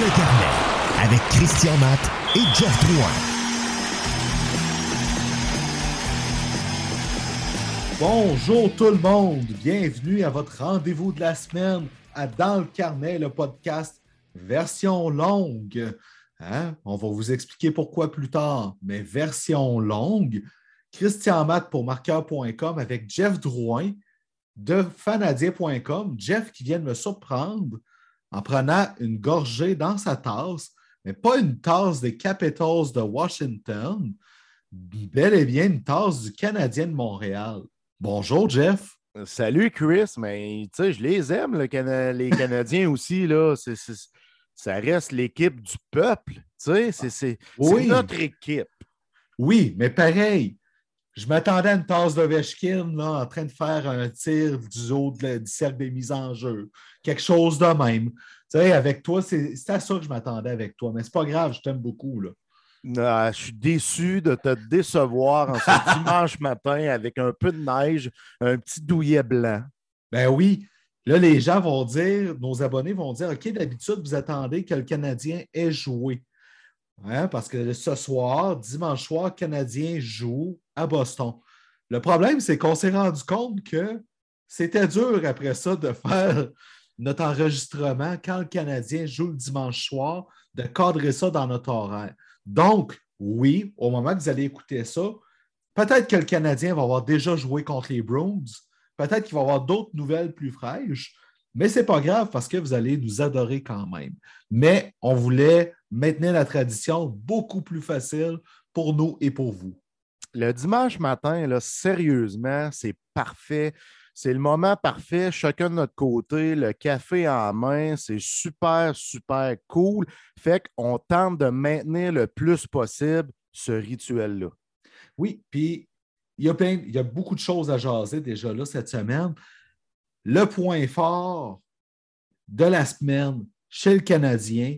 le carnet avec Christian Matt et Jeff Drouin. Bonjour tout le monde, bienvenue à votre rendez-vous de la semaine à Dans le carnet, le podcast version longue. Hein? On va vous expliquer pourquoi plus tard, mais version longue. Christian Matt pour marqueur.com avec Jeff Drouin de fanadien.com. Jeff qui vient de me surprendre en prenant une gorgée dans sa tasse, mais pas une tasse des Capitals de Washington, bel et bien une tasse du Canadien de Montréal. Bonjour, Jeff. Salut, Chris. Mais tu sais, je les aime, les Canadiens aussi. Là. ça reste l'équipe du peuple. Tu sais, c'est, notre équipe. Oui, mais pareil. Je m'attendais à une tasse de Vechkin en train de faire un tir du haut du cercle des mises en jeu. Quelque chose de même. Tu sais, avec toi, c'est, à ça que je m'attendais avec toi. Mais c'est pas grave, je t'aime beaucoup. Là. Ah, je suis déçu de te décevoir en ce dimanche matin avec un peu de neige, un petit douillet blanc. Ben oui. Là, les gens vont dire, nos abonnés vont dire OK, d'habitude, vous attendez que le Canadien ait joué. Parce que ce soir, dimanche soir, Canadien joue à Boston. Le problème, c'est qu'on s'est rendu compte que c'était dur après ça de faire notre enregistrement quand le Canadien joue le dimanche soir, de cadrer ça dans notre horaire. Donc, oui, au moment que vous allez écouter ça, peut-être que le Canadien va avoir déjà joué contre les Bruins, peut-être qu'il va avoir d'autres nouvelles plus fraîches, mais ce n'est pas grave parce que vous allez nous adorer quand même. Mais on voulait maintenir la tradition beaucoup plus facile pour nous et pour vous. Le dimanche matin, là, sérieusement, c'est parfait. C'est le moment parfait, chacun de notre côté, le café en main, c'est super, super cool. Fait qu'on tente de maintenir le plus possible ce rituel-là. Oui, puis il y, a il y a beaucoup de choses à jaser déjà là cette semaine. Le point fort de la semaine chez le Canadien,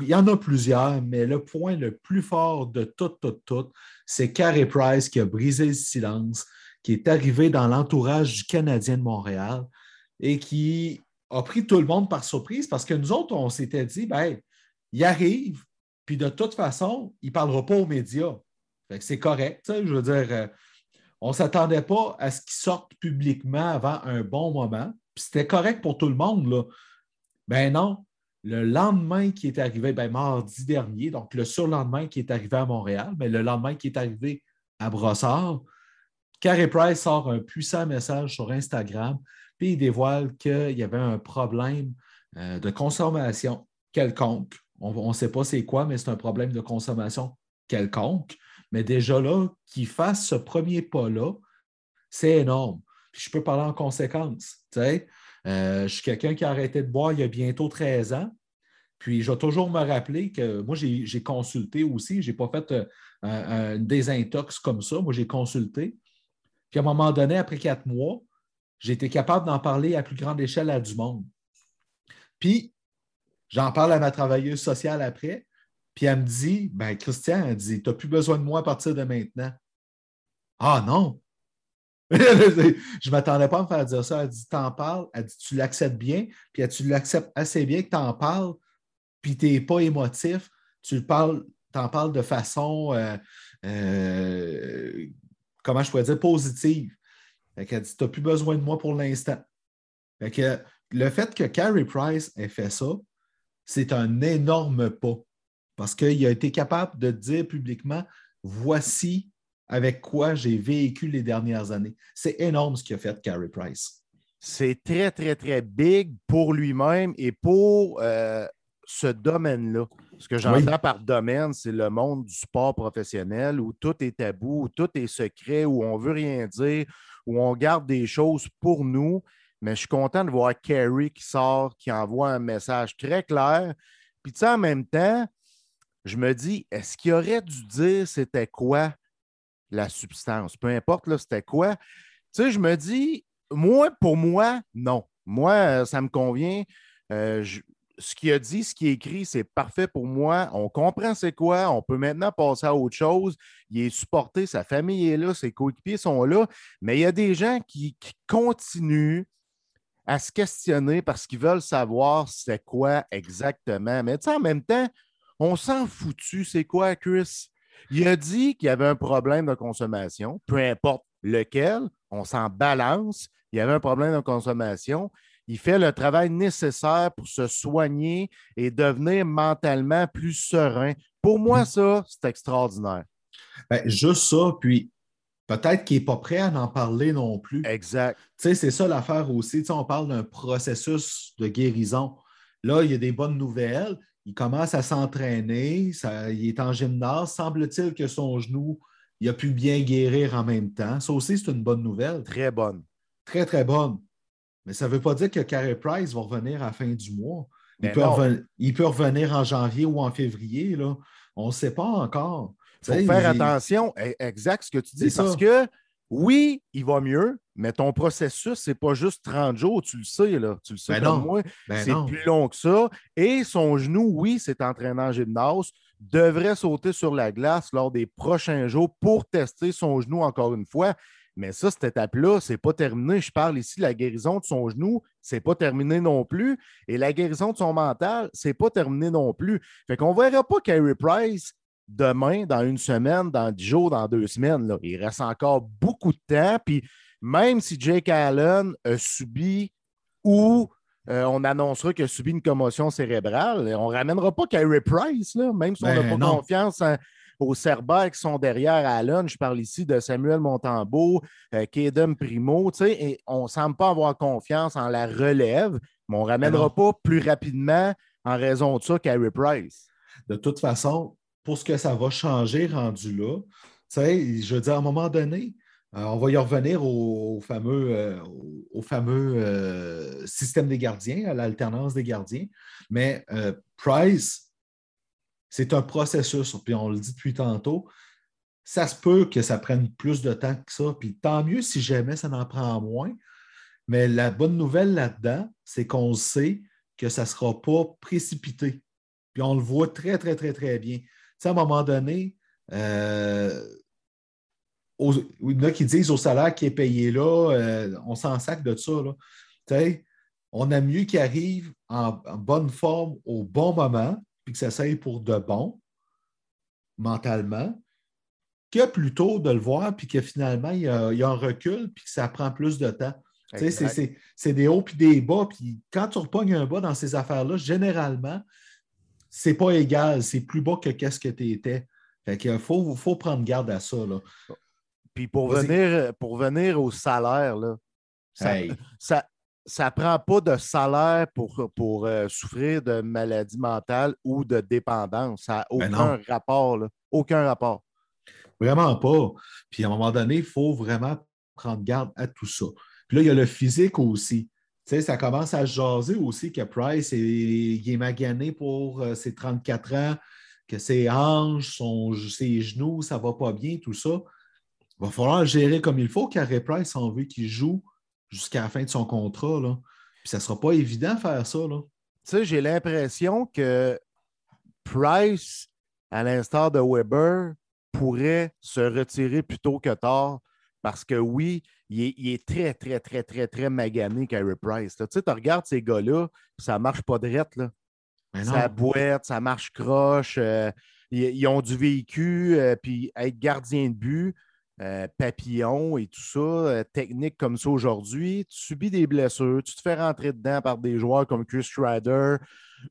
il y en a plusieurs, mais le point le plus fort de tout, tout, tout, c'est Carey Price qui a brisé le silence qui est arrivé dans l'entourage du Canadien de Montréal et qui a pris tout le monde par surprise parce que nous autres, on s'était dit, ben, il arrive, puis de toute façon, il ne parlera pas aux médias. C'est correct. Je veux dire, euh, on ne s'attendait pas à ce qu'il sorte publiquement avant un bon moment. C'était correct pour tout le monde. Là. Ben non. Le lendemain qui est arrivé, ben, mardi dernier, donc le surlendemain qui est arrivé à Montréal, mais le lendemain qui est arrivé à Brossard, Carey Price sort un puissant message sur Instagram, puis il dévoile qu'il y avait un problème euh, de consommation quelconque. On ne sait pas c'est quoi, mais c'est un problème de consommation quelconque. Mais déjà là, qu'il fasse ce premier pas-là, c'est énorme. je peux parler en conséquence. Euh, je suis quelqu'un qui a arrêté de boire il y a bientôt 13 ans. Puis je vais toujours me rappeler que moi, j'ai consulté aussi. Je n'ai pas fait euh, un désintox comme ça. Moi, j'ai consulté. Puis à un moment donné, après quatre mois, j'ai été capable d'en parler à plus grande échelle à du monde. Puis j'en parle à ma travailleuse sociale après. Puis elle me dit ben Christian, elle dit Tu n'as plus besoin de moi à partir de maintenant. Ah non! je ne m'attendais pas à me faire dire ça. Elle dit T'en parles, elle dit Tu l'acceptes bien, puis tu l'acceptes assez bien que tu en parles, puis tu n'es pas émotif, tu parles, en parles de façon euh, euh, comment je pourrais dire, positive. Elle dit, tu n'as plus besoin de moi pour l'instant. le fait que Carey Price ait fait ça, c'est un énorme pas. Parce qu'il a été capable de dire publiquement, voici avec quoi j'ai vécu les dernières années. C'est énorme ce qu'a fait Carey Price. C'est très, très, très big pour lui-même et pour euh, ce domaine-là. Ce que j'entends par domaine, c'est le monde du sport professionnel où tout est tabou, où tout est secret, où on ne veut rien dire, où on garde des choses pour nous. Mais je suis content de voir Kerry qui sort, qui envoie un message très clair. Puis, tu sais, en même temps, je me dis, est-ce qu'il aurait dû dire c'était quoi la substance? Peu importe, c'était quoi? Tu sais, je me dis, moi, pour moi, non. Moi, ça me convient. Euh, ce qu'il a dit, ce qui est écrit, c'est parfait pour moi. On comprend c'est quoi. On peut maintenant passer à autre chose. Il est supporté, sa famille est là, ses coéquipiers sont là. Mais il y a des gens qui, continuent à se questionner parce qu'ils veulent savoir c'est quoi exactement. Mais en même temps, on s'en foutu. C'est quoi, Chris? Il a dit qu'il y avait un problème de consommation, peu importe lequel, on s'en balance. Il y avait un problème de consommation. Il fait le travail nécessaire pour se soigner et devenir mentalement plus serein. Pour moi, mm. ça, c'est extraordinaire. Ben, juste ça, puis peut-être qu'il n'est pas prêt à en parler non plus. Exact. Tu sais, c'est ça l'affaire aussi. Tu sais, on parle d'un processus de guérison. Là, il y a des bonnes nouvelles. Il commence à s'entraîner. Il est en gymnase. Semble-t-il que son genou, il a pu bien guérir en même temps. Ça aussi, c'est une bonne nouvelle. Très bonne. Très, très bonne. Mais ça ne veut pas dire que Carey Price va revenir à la fin du mois. Il peut, il peut, revenir en janvier ou en février. Là. On ne sait pas encore. Il faut faire attention, e, exact ce que tu dis, parce que oui, il va mieux, mais ton processus, ce n'est pas juste 30 jours, tu le sais, là. Tu le sais ben comme moi. Ben c'est plus long que ça. Et son genou, oui, c'est entraînant en gymnase, devrait sauter sur la glace lors des prochains jours pour tester son genou encore une fois. Mais ça, cette étape-là, ce n'est pas terminé. Je parle ici de la guérison de son genou, ce n'est pas terminé non plus. Et la guérison de son mental, ce n'est pas terminé non plus. Fait qu'on ne verra pas Carey Price demain, dans une semaine, dans dix jours, dans deux semaines. Là. Il reste encore beaucoup de temps. Puis même si Jake Allen a subi ou euh, on annoncera qu'il a subi une commotion cérébrale, on ne ramènera pas Kyrie Price, là, même si on n'a ben, pas confiance aux Cerbères qui sont derrière Allen. Je parle ici de Samuel Montembeau, euh, Primo. Et on ne semble pas avoir confiance en la relève, mais on ne ramènera ben pas plus rapidement en raison de ça Kyrie Price. De toute façon, pour ce que ça va changer rendu là. je veux dire, à un moment donné, euh, on va y revenir au, fameux, euh, euh, système des gardiens, à l'alternance des gardiens. Mais Price, c'est un processus, puis on le dit depuis tantôt. Ça se peut que ça prenne plus de temps que ça, puis tant mieux si jamais ça en prend moins. Mais la bonne nouvelle là-dedans, c'est qu'on sait que ça ne sera pas précipité. Puis on le voit très, très, très, très bien à un moment donné, euh, il y en a qui disent au salaire qui est payé là, euh, on s'en sac de ça. On a mieux qu'il arrive en, bonne forme au bon moment, puis que ça s'aille pour de bon, mentalement, que plutôt de le voir, puis que finalement, il y, a, un recul, puis que ça prend plus de temps. C'est des hauts puis des bas. Puis quand tu repognes un bas dans ces affaires-là, généralement, c'est pas égal, c'est plus bas que qu'est-ce que tu étais. Fait qu'il faut, faut prendre garde à ça. Là. Puis pour venir, pour venir au salaire, là, ça, ça, prend pas de salaire pour, pour euh, souffrir de maladie mentale ou de dépendance. Ça n'a ben aucun rapport. Aucun rapport. Vraiment pas. Puis à un moment donné, il faut vraiment prendre garde à tout ça. Puis là, il y a le physique aussi ça commence à jaser aussi que Price est, il magané pour euh, ses 34 ans, que ses hanches, son, ses genoux, ça va pas bien, tout ça. Il va falloir le gérer comme il faut, car Price, on veut qu'il joue jusqu'à la fin de son contrat. Là. Puis ça sera pas évident de faire ça. j'ai l'impression que Price, à l'instar de Weber, pourrait se retirer plus tôt que tard parce que oui, il est, très, très, très, très, très magané, Kyrie Price. Tu sais, tu regardes ces gars-là, ça ne marche pas direct. Là. Ça boite, ça marche croche. Euh, ils, ont du véhicule, euh, puis être gardien de but, euh, papillon et tout ça, technique comme ça aujourd'hui, tu subis des blessures, tu te fais rentrer dedans par des joueurs comme Chris Schrader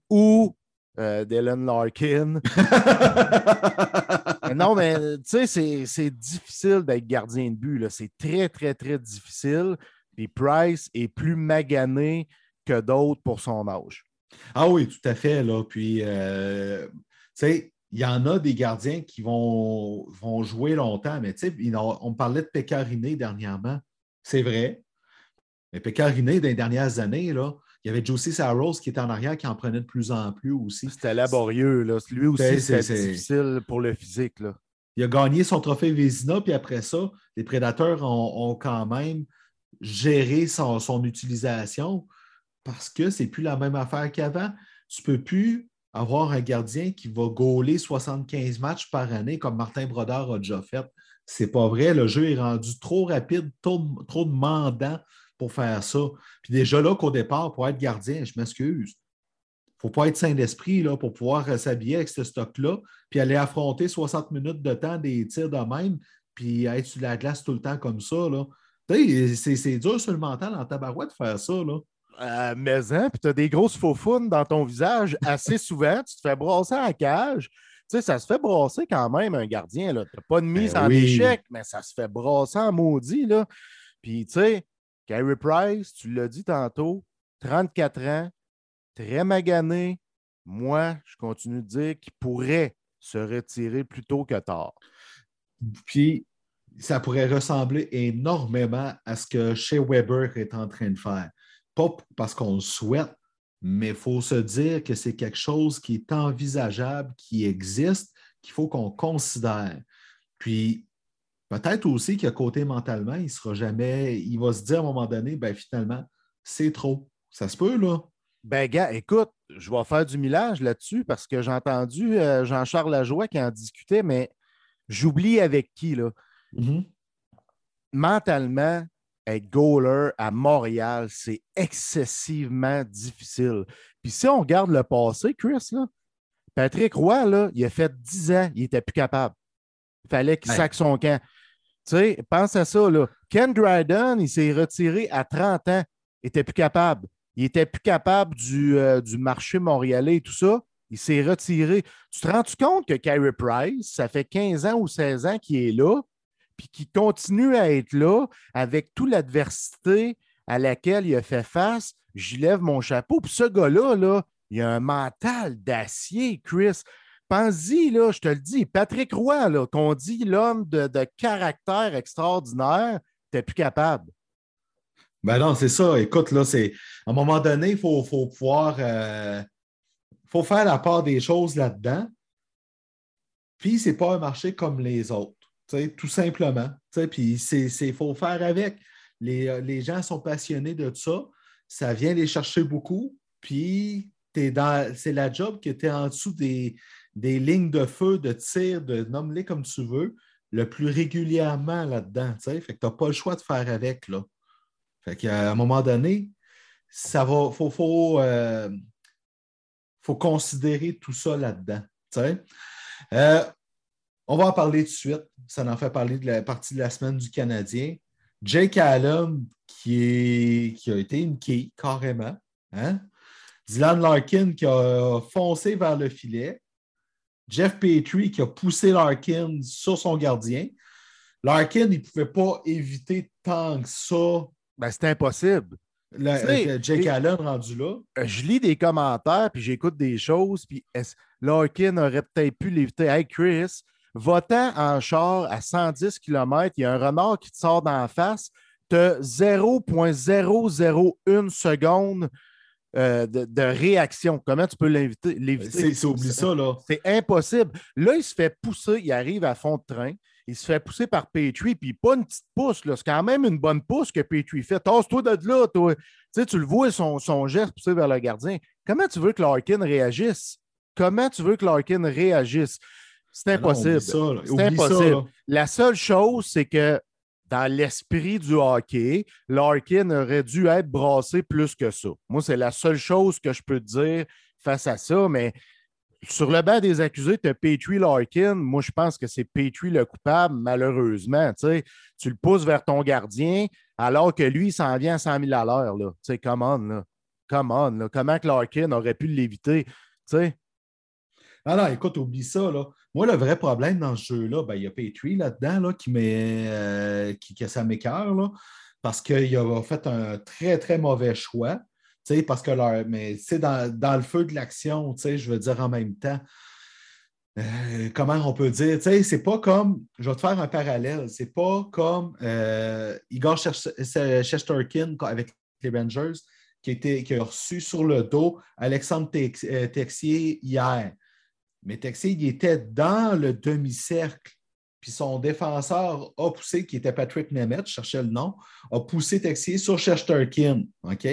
ou Dylan Larkin. non, mais tu sais, c'est difficile d'être gardien de but. C'est très, très, très difficile. Puis Price est plus magané que d'autres pour son âge. Ah oui, tout à fait. Là. Puis, euh, tu sais, il y en a des gardiens qui vont, vont jouer longtemps, mais tu sais, on parlait de Pécariné dernièrement. C'est vrai. Mais Pécariné, dans les dernières années, là, il y avait Josie Saros qui était en arrière, qui en prenait de plus en plus aussi. C'était laborieux. Là. Lui aussi, ben, c'était difficile pour le physique. Là. Il a gagné son trophée Vézina, puis après ça, les prédateurs ont, quand même géré son, utilisation parce que c'est plus la même affaire qu'avant. Tu ne peux plus avoir un gardien qui va gauler 75 matchs par année comme Martin Brodeur a déjà fait. C'est pas vrai. Le jeu est rendu trop rapide, trop, trop demandant pour faire ça. Puis déjà là qu'au départ, pour être gardien, je m'excuse. Il ne faut pas être sain d'esprit pour pouvoir euh, s'habiller avec ce stock-là, puis aller affronter 60 minutes de temps des tirs de même, puis être sur la glace tout le temps comme ça. C'est dur sur le mental en tabarouette de faire ça. Là. Euh, mais hein, puis tu as des grosses faufounes dans ton visage assez souvent. Tu te fais brasser en cage. Tu sais, ça se fait brasser quand même, un gardien. Tu n'as pas de mise ben en échec, mais ça se fait brasser en maudit. Là. Puis, tu sais, Carey Price, tu l'as dit tantôt, 34 ans, très magané. Moi, je continue de dire qu'il pourrait se retirer plus tôt que tard. Puis, ça pourrait ressembler énormément à ce que Shea Weber est en train de faire. Pas parce qu'on le souhaite, mais il faut se dire que c'est quelque chose qui est envisageable, qui existe, qu'il faut qu'on considère. Puis, peut-être aussi qu'à côté mentalement, il sera jamais, il va se dire à un moment donné, ben finalement, c'est trop. Ça se peut, là. Ben, gars, écoute, je vais faire du millage là-dessus parce que j'ai entendu euh, Jean-Charles Lajoie qui en discutait, mais j'oublie avec qui, là. Mm-hmm. Mentalement, être goaler à Montréal, c'est excessivement difficile. Puis si on regarde le passé, Chris, là, Patrick Roy, là, il a fait 10 ans, il n'était plus capable. Il fallait qu'il sac son camp. Tu sais, pense à ça. Là. Ken Dryden, il s'est retiré à 30 ans. Il n'était plus capable. Il n'était plus capable du, euh, du, marché montréalais et tout ça. Il s'est retiré. Tu te rends -tu compte que Carey Price, ça fait 15 ans ou 16 ans qu'il est là, puis qu'il continue à être là avec toute l'adversité à laquelle il a fait face? J'y lève mon chapeau. Puis ce gars-là, là, il a un mental d'acier, Chris. Pense-y, là, je te le dis, Patrick Roy, qu'on dit l'homme de, caractère extraordinaire, t'es plus capable. Ben non, c'est ça. Écoute, là, c'est. À un moment donné, il faut, pouvoir. Euh, faire la part des choses là-dedans. Puis, c'est pas un marché comme les autres. Tout simplement. Puis, il faut faire avec. Les, les, gens sont passionnés de ça. Ça vient les chercher beaucoup. Puis, c'est la job que tu es en dessous des, des lignes de feu, de tir, de nomme-les comme tu veux, le plus régulièrement là-dedans. Fait que tu n'as pas le choix de faire avec. Là. Fait qu'à un moment donné, ça va. Faut, faut, euh, faut considérer tout ça là-dedans. Euh, on va en parler tout de suite. Ça en fait parler de la partie de la semaine du Canadien. Jake Allen, qui, a été une quille, carrément. Hein? Dylan Larkin qui a foncé vers le filet. Jeff Petrie qui a poussé Larkin sur son gardien. Larkin, il ne pouvait pas éviter tant que ça. Ben, c'était impossible. Euh, Jake Allen rendu là. Euh, je lis des commentaires, puis j'écoute des choses, puis Larkin aurait peut-être pu l'éviter. Hey Chris, votant en char à 110 km, il y a un renard qui te sort d'en face, tu as 0.001 seconde euh, de, réaction. Comment tu peux l'inviter? C'est oublie ça, là. C'est impossible. Là, il se fait pousser, il arrive à fond de train. Il se fait pousser par Petrie, puis pas une petite pousse. C'est quand même une bonne pousse que Petrie fait. Tasse-toi de là, toi. Tu, sais, tu le vois, son, son geste pousser vers le gardien. Comment tu veux que Larkin réagisse? Comment tu veux que Larkin réagisse? C'est impossible. C'est impossible. La seule chose, c'est que dans l'esprit du hockey, Larkin aurait dû être brassé plus que ça. Moi, c'est la seule chose que je peux te dire face à ça, mais sur le banc des accusés, tu as Petrie Larkin. Moi, je pense que c'est Petrie le coupable, malheureusement. Tu le pousses vers ton gardien alors que lui, il s'en vient à 100 000 à l'heure. Tu sais, come on, là. Come on, Comment que Larkin aurait pu l'éviter? Ah non, écoute, oublie ça. Là. Moi, le vrai problème dans ce jeu-là, ben, il y a Petrie là-dedans là, qui, met, euh, sa mécœur, parce qu'il a fait un très, très mauvais choix. Parce que leur, mais dans, dans le feu de l'action, je veux dire en même temps. Euh, comment on peut dire? C'est pas comme, je vais te faire un parallèle, c'est pas comme euh, Igor Shesterkin avec les Rangers qui, qui a reçu sur le dos Alexandre Texier hier. Mais Texier, il était dans le demi-cercle. Puis son défenseur a poussé, qui était Patrick Nemeth, je cherchais le nom, a poussé Texier sur Shesterkin. OK?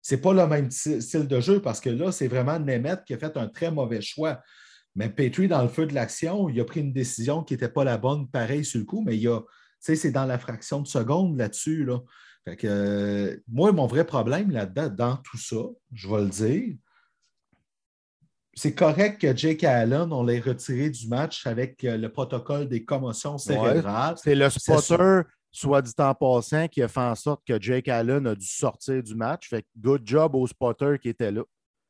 C'est pas le même style de jeu parce que là, c'est vraiment Nemeth qui a fait un très mauvais choix. Mais Petrie, dans le feu de l'action, il a pris une décision qui n'était pas la bonne, pareil sur le coup, mais il a, c'est dans la fraction de seconde là-dessus. Là. Fait que, euh, moi, mon vrai problème là-dedans, dans tout ça, je vais le dire, c'est correct que Jake Allen, on l'ait retiré du match avec euh, le protocole des commotions cérébrales. c'est le spotter, soit dit en passant, qui a fait en sorte que Jake Allen a dû sortir du match. Fait que good job au spotter qui était là.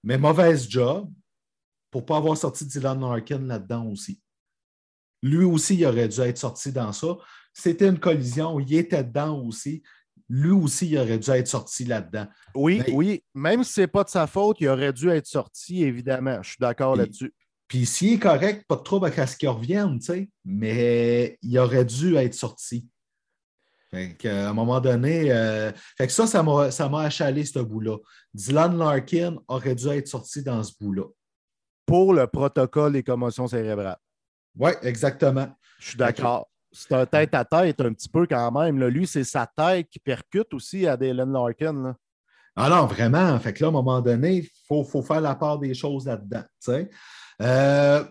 Mais mauvaise job pour ne pas avoir sorti Dylan Larkin là-dedans aussi. Lui aussi, il aurait dû être sorti dans ça. C'était une collision, il était dedans aussi lui aussi, il aurait dû être sorti là-dedans. Oui, oui. Même si ce n'est pas de sa faute, il aurait dû être sorti, évidemment. Je suis d'accord là-dessus. Puis s'il est correct, pas de trouble à ce qu'il revienne, tu sais, mais il aurait dû être sorti. Fait à un moment donné, euh, fait que ça, ça m'a achalé ce bout-là. Dylan Larkin aurait dû être sorti dans ce bout-là. Pour le protocole des commotions cérébrales. Oui, exactement. Je suis d'accord c'est un tête à tête un petit peu quand même. Lui, c'est sa tête qui percute aussi à Dylan Larkin. Ah non, vraiment. Fait que là, à un moment donné, il faut, faire la part des choses là-dedans. Euh,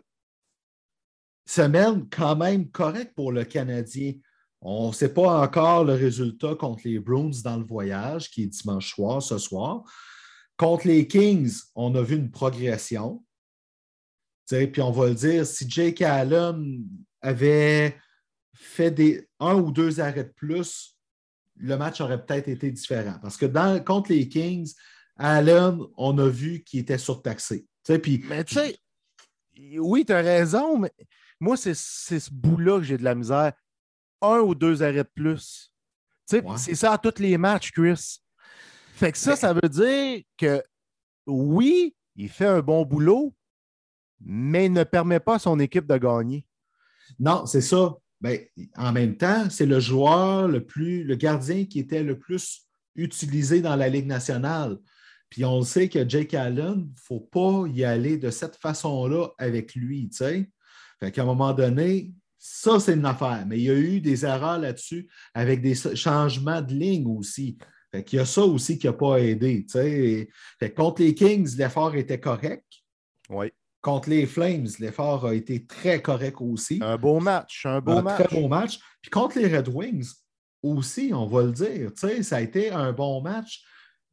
semaine quand même correcte pour le Canadien. On ne sait pas encore le résultat contre les Bruins dans le voyage, qui est dimanche soir, ce soir. Contre les Kings, on a vu une progression. Puis on va le dire, si Jake Allen avait fait des un ou deux arrêts de plus, le match aurait peut-être été différent. Parce que dans, contre les Kings, Allen, on a vu qu'il était surtaxé. Puis, mais tu sais, oui, tu as raison, mais moi, c'est ce bout-là que j'ai de la misère. Un ou deux arrêts de plus. C'est ça à tous les matchs, Chris. Fait que ça, ça veut dire que oui, il fait un bon boulot, mais il ne permet pas à son équipe de gagner. Non, c'est ça. Ben, en même temps, c'est le joueur le plus, le gardien qui était le plus utilisé dans la Ligue nationale. Puis on sait que Jake Allen, il ne faut pas y aller de cette façon-là avec lui. Fait qu'à un moment donné, ça, c'est une affaire. Mais il y a eu des erreurs là-dessus avec des changements de ligne aussi. Fait qu'il y a ça aussi qui n'a pas aidé. Fait contre les Kings, l'effort était correct. Oui. Contre les Flames, l'effort a été très correct aussi. Un beau match, un beau match. Très beau match. Puis contre les Red Wings aussi, on va le dire, ça a été un bon match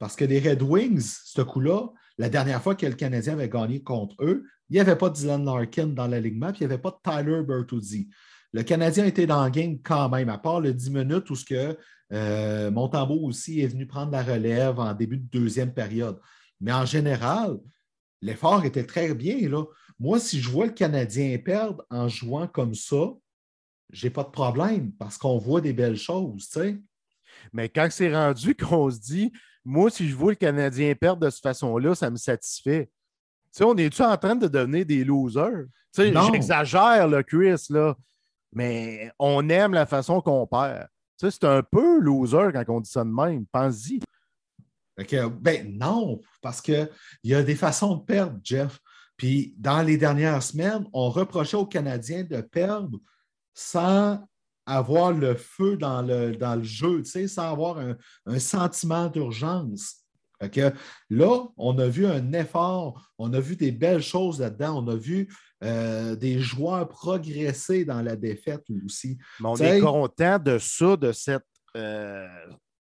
parce que les Red Wings, ce coup-là, la dernière fois que le Canadien avait gagné contre eux, il n'y avait pas Dylan Larkin dans l'alignement, puis il n'y avait pas Tyler Bertuzzi. Le Canadien était dans le game quand même, à part le 10 minutes où ce que, euh, Montembeau aussi est venu prendre la relève en début de deuxième période. Mais en général, l'effort était très bien. Là. Moi, si je vois le Canadien perdre en jouant comme ça, je n'ai pas de problème parce qu'on voit des belles choses. Mais quand c'est rendu qu'on se dit, moi, si je vois le Canadien perdre de cette façon-là, ça me satisfait. on est-tu en train de devenir des losers? J'exagère, le Chris, là, mais on aime la façon qu'on perd. C'est un peu loser quand on dit ça de même. Pense-y ben non, parce qu'il y a des façons de perdre, Jeff. Puis dans les dernières semaines, on reprochait aux Canadiens de perdre sans avoir le feu dans le, dans le jeu, sans avoir un, sentiment d'urgence. Là, on a vu un effort, on a vu des belles choses là-dedans, on a vu euh, des joueurs progresser dans la défaite aussi. Mais on est content de ça, de cette, euh,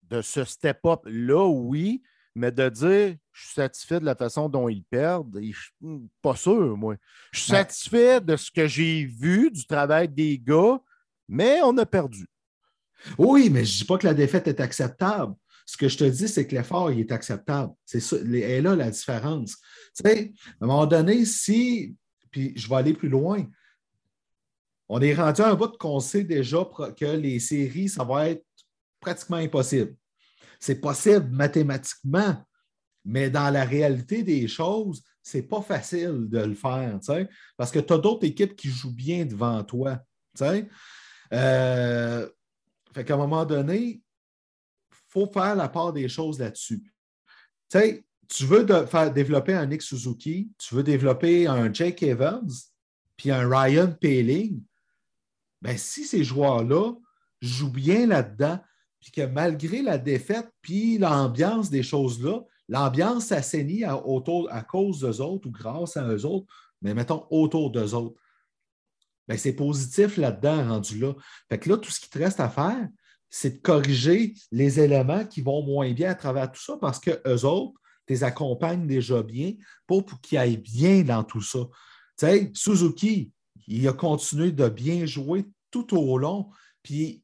de ce step-up-là, oui, mais de dire je suis satisfait de la façon dont ils perdent, je suis pas sûr, moi. Je suis satisfait de ce que j'ai vu, du travail des gars, mais on a perdu. Oui, mais je ne dis pas que la défaite est acceptable. Ce que je te dis, c'est que l'effort il est acceptable. C'est ça, là la différence. Tu sais, à un moment donné, si, puis je vais aller plus loin, on est rendu à un bout qu'on sait déjà que les séries, ça va être pratiquement impossible. C'est possible mathématiquement, mais dans la réalité des choses, ce n'est pas facile de le faire, parce que tu as d'autres équipes qui jouent bien devant toi. Euh, fait qu'à un moment donné, il faut faire la part des choses là-dessus. Tu veux développer un Nick Suzuki, tu veux développer un Jake Evans, puis un Ryan Paling, ben, si ces joueurs-là jouent bien là-dedans, puis que malgré la défaite, puis l'ambiance des choses-là, l'ambiance s'assainit à, autour, à cause d'eux autres ou grâce à eux autres, mais mettons autour d'eux autres. Ben, c'est positif là-dedans, rendu là. Fait que là, tout ce qui te reste à faire, c'est de corriger les éléments qui vont moins bien à travers tout ça parce qu'eux autres, les accompagnent déjà bien pour, pour qu'ils aillent bien dans tout ça. Tu sais, Suzuki, il a continué de bien jouer tout au long. Puis,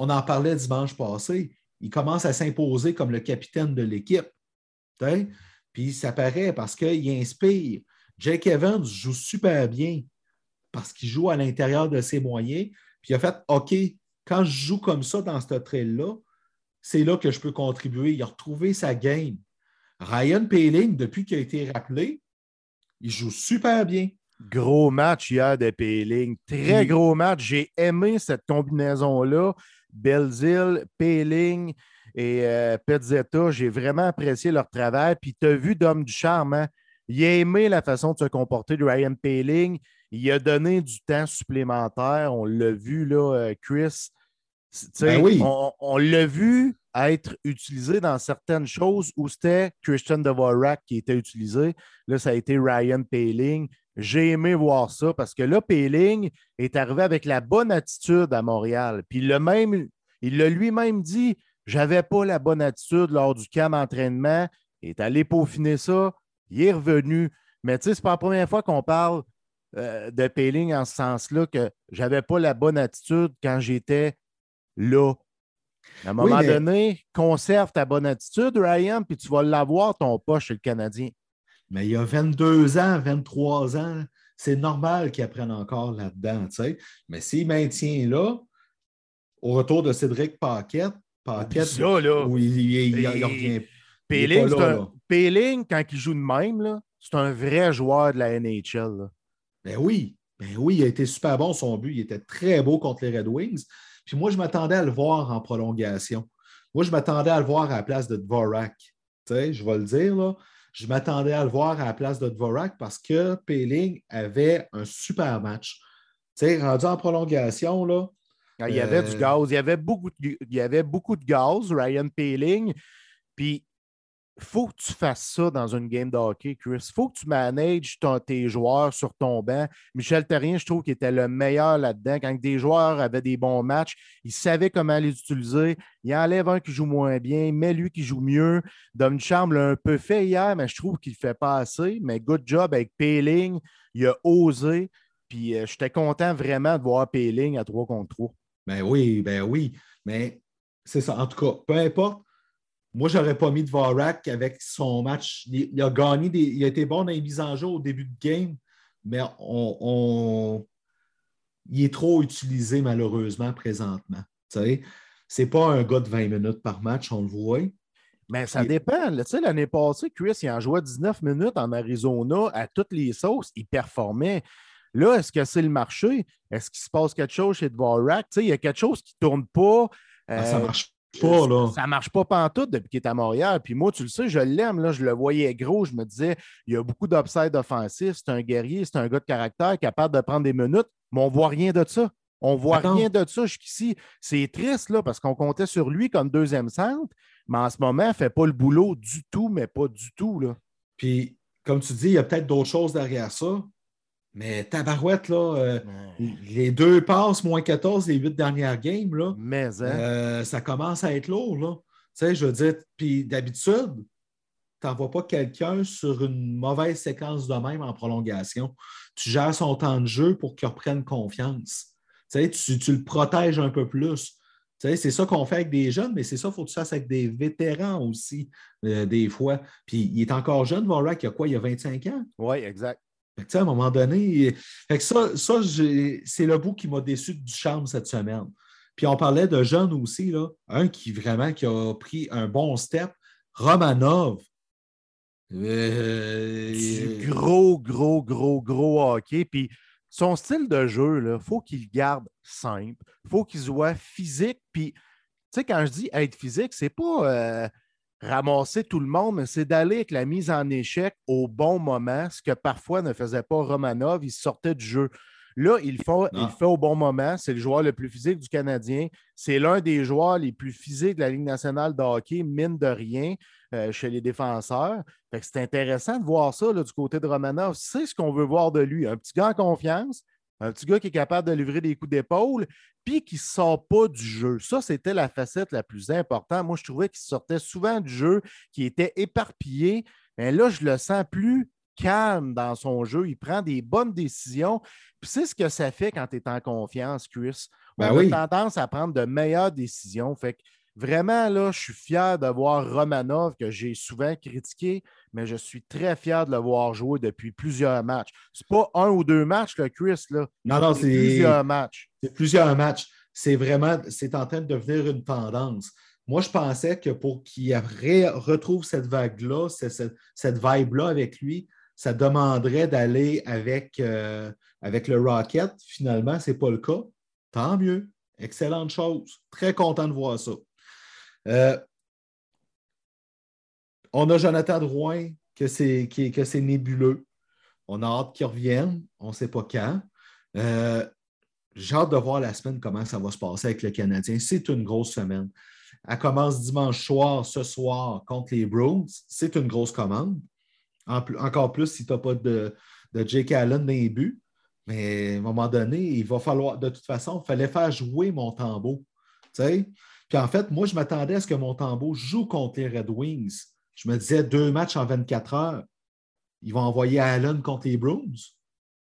on en parlait dimanche passé, il commence à s'imposer comme le capitaine de l'équipe. Puis, ça paraît parce qu'il inspire. Jake Evans joue super bien parce qu'il joue à l'intérieur de ses moyens. Puis, il a fait OK, quand je joue comme ça dans ce trail-là, c'est là que je peux contribuer. Il a retrouvé sa game. Ryan Paling, depuis qu'il a été rappelé, il joue super bien. Gros match hier de Péling. Très gros match. J'ai aimé cette combinaison-là. Belzil, Péling et euh, Petzetta. J'ai vraiment apprécié leur travail. Puis tu as vu Dom Ducharme. Hein? Il a aimé la façon de se comporter de Ryan Paling. Il a donné du temps supplémentaire. On l'a vu, là, euh, Chris. Ben oui. On, l'a vu être utilisé dans certaines choses où c'était Christian Dvorak qui était utilisé. Là, ça a été Ryan Paling. J'ai aimé voir ça parce que là, Péling est arrivé avec la bonne attitude à Montréal. Puis le même, il l'a lui-même dit j'avais pas la bonne attitude lors du camp d'entraînement. Il est allé peaufiner ça. Il est revenu. Mais tu sais, c'est pas la première fois qu'on parle euh, de Péling en ce sens-là que j'avais pas la bonne attitude quand j'étais là. À un moment donné, conserve ta bonne attitude, Ryan, puis tu vas l'avoir ton poche chez le Canadien. Mais il y a 22 ans, 23 ans, c'est normal qu'il apprenne encore là-dedans. Mais s'il maintient là, au retour de Cédric Paquette, Paquette, là, où il, il, revient. Péling, quand il joue de même, c'est un vrai joueur de la NHL. Ben oui, ben oui, il a été super bon son but. Il était très beau contre les Red Wings. Puis moi, je m'attendais à le voir en prolongation. Moi, je m'attendais à le voir à la place de Dvorak. je vais le dire, là. Je m'attendais à le voir à la place de Dvorak parce que Péling avait un super match. Tu sais, rendu en prolongation, là. Ah, il y avait du euh, gaz. Il y avait beaucoup de, il y avait beaucoup de gaz, Ryan Péling. Puis faut que tu fasses ça dans une game de hockey, Chris. Il faut que tu manages tes joueurs sur ton banc. Michel Terrien, je trouve qu'il était le meilleur là-dedans. Quand des joueurs avaient des bons matchs, il savait comment les utiliser. Il enlève un qui joue moins bien, mais lui qui joue mieux. Dom Charme l'a un peu fait hier, mais je trouve qu'il ne fait pas assez. Mais good job avec Payling. Il a osé. Puis euh, j'étais content vraiment de voir Payling à 3 contre 3. Ben oui, ben oui. Mais c'est ça. En tout cas, peu importe moi, je n'aurais pas mis de Vorak avec son match. Il, a gagné, des, il a été bon dans les mises en jeu au début de game, mais on, il est trop utilisé malheureusement présentement. Ce n'est pas un gars de 20 minutes par match, on le voit. Mais ça dépend. L'année passée, Chris, il en jouait 19 minutes en Arizona à toutes les sauces. Il performait. Là, est-ce que c'est le marché? Est-ce qu'il se passe quelque chose chez Dvorak? Il y a quelque chose qui ne tourne pas. Ah, ça euh, marche pas, là. Ça marche pas pantoute depuis qu'il est à Montréal. Puis moi, tu le sais, je l'aime. Là, je le voyais gros. Je me disais, il y a beaucoup d'upside offensif. C'est un guerrier, c'est un gars de caractère capable de prendre des minutes. Mais on ne voit rien de ça. On ne voit rien de ça jusqu'ici. C'est triste, là, parce qu'on comptait sur lui comme deuxième centre. Mais en ce moment, il ne fait pas le boulot du tout, mais pas du tout. Là. Puis, comme tu dis, il y a peut-être d'autres choses derrière ça. Mais Tabarouette, là, euh, les deux passes, moins 14, les huit dernières games, là, Mais, hein? euh, ça commence à être lourd. Là. Tu sais, je veux dire, puis d'habitude, tu n'envoies pas quelqu'un sur une mauvaise séquence de même en prolongation. Tu gères son temps de jeu pour qu'il reprenne confiance. Tu, sais, tu, le protèges un peu plus. Tu sais, c'est ça qu'on fait avec des jeunes, mais c'est ça qu'il faut que tu fasses avec des vétérans aussi, euh, des fois. Puis il est encore jeune, Vorak, il y a quoi, il y a 25 ans? Oui, exact à un moment donné, ça, ça c'est le bout qui m'a déçu du charme cette semaine. Puis on parlait de jeunes aussi, là, un qui vraiment qui a pris un bon step, Romanov. Euh, du gros, gros, gros, gros hockey. Puis son style de jeu, il faut qu'il garde simple. Il faut qu'il soit physique. Puis, tu sais, quand je dis être physique, c'est pas. Euh, ramasser tout le monde, mais c'est d'aller avec la mise en échec au bon moment, ce que parfois ne faisait pas Romanov. Il sortait du jeu. Là, il fait, il fait au bon moment. C'est le joueur le plus physique du Canadien. C'est l'un des joueurs les plus physiques de la Ligue nationale de hockey, mine de rien, euh, chez les défenseurs. c'est intéressant de voir ça du côté de Romanov. C'est ce qu'on veut voir de lui. Un petit gars en confiance, un petit gars qui est capable de livrer des coups d'épaule, puis qu'il ne sort pas du jeu. Ça, c'était la facette la plus importante. Moi, je trouvais qu'il sortait souvent du jeu, qu'il était éparpillé. Mais là, je le sens plus calme dans son jeu. Il prend des bonnes décisions. Puis c'est ce que ça fait quand tu es en confiance, Chris. Ben On oui. a tendance à prendre de meilleures décisions. Fait que vraiment, là, je suis fier de voir Romanov, que j'ai souvent critiqué, mais je suis très fier de le voir jouer depuis plusieurs matchs. C'est pas un ou deux matchs, le Chris, là. Non, non, C'est plusieurs matchs. c'est plusieurs matchs. C'est vraiment, c'est en train de devenir une tendance. Moi, je pensais que pour qu'il retrouve cette vague-là, cette, cette- cette vibe-là avec lui, ça demanderait d'aller avec, euh, avec le Rocket. Finalement, ce n'est pas le cas. Tant mieux. Excellente chose. Très content de voir ça. Euh, on a Jonathan Drouin, que c'est qui- que c'est nébuleux. On a hâte qu'il revienne. On ne sait pas quand. Euh, j'ai hâte de voir la semaine comment ça va se passer avec le Canadien. C'est une grosse semaine. Elle commence dimanche soir, ce soir, contre les Bruins. C'est une grosse commande. Encore plus si tu n'as pas de, de Jake Allen dans les buts. Mais à un moment donné, il va falloir, de toute façon, il fallait faire jouer mon tambour. Puis en fait, moi, je m'attendais à ce que mon tambour joue contre les Red Wings. Je me disais deux matchs en 24 heures. Ils vont envoyer Allen contre les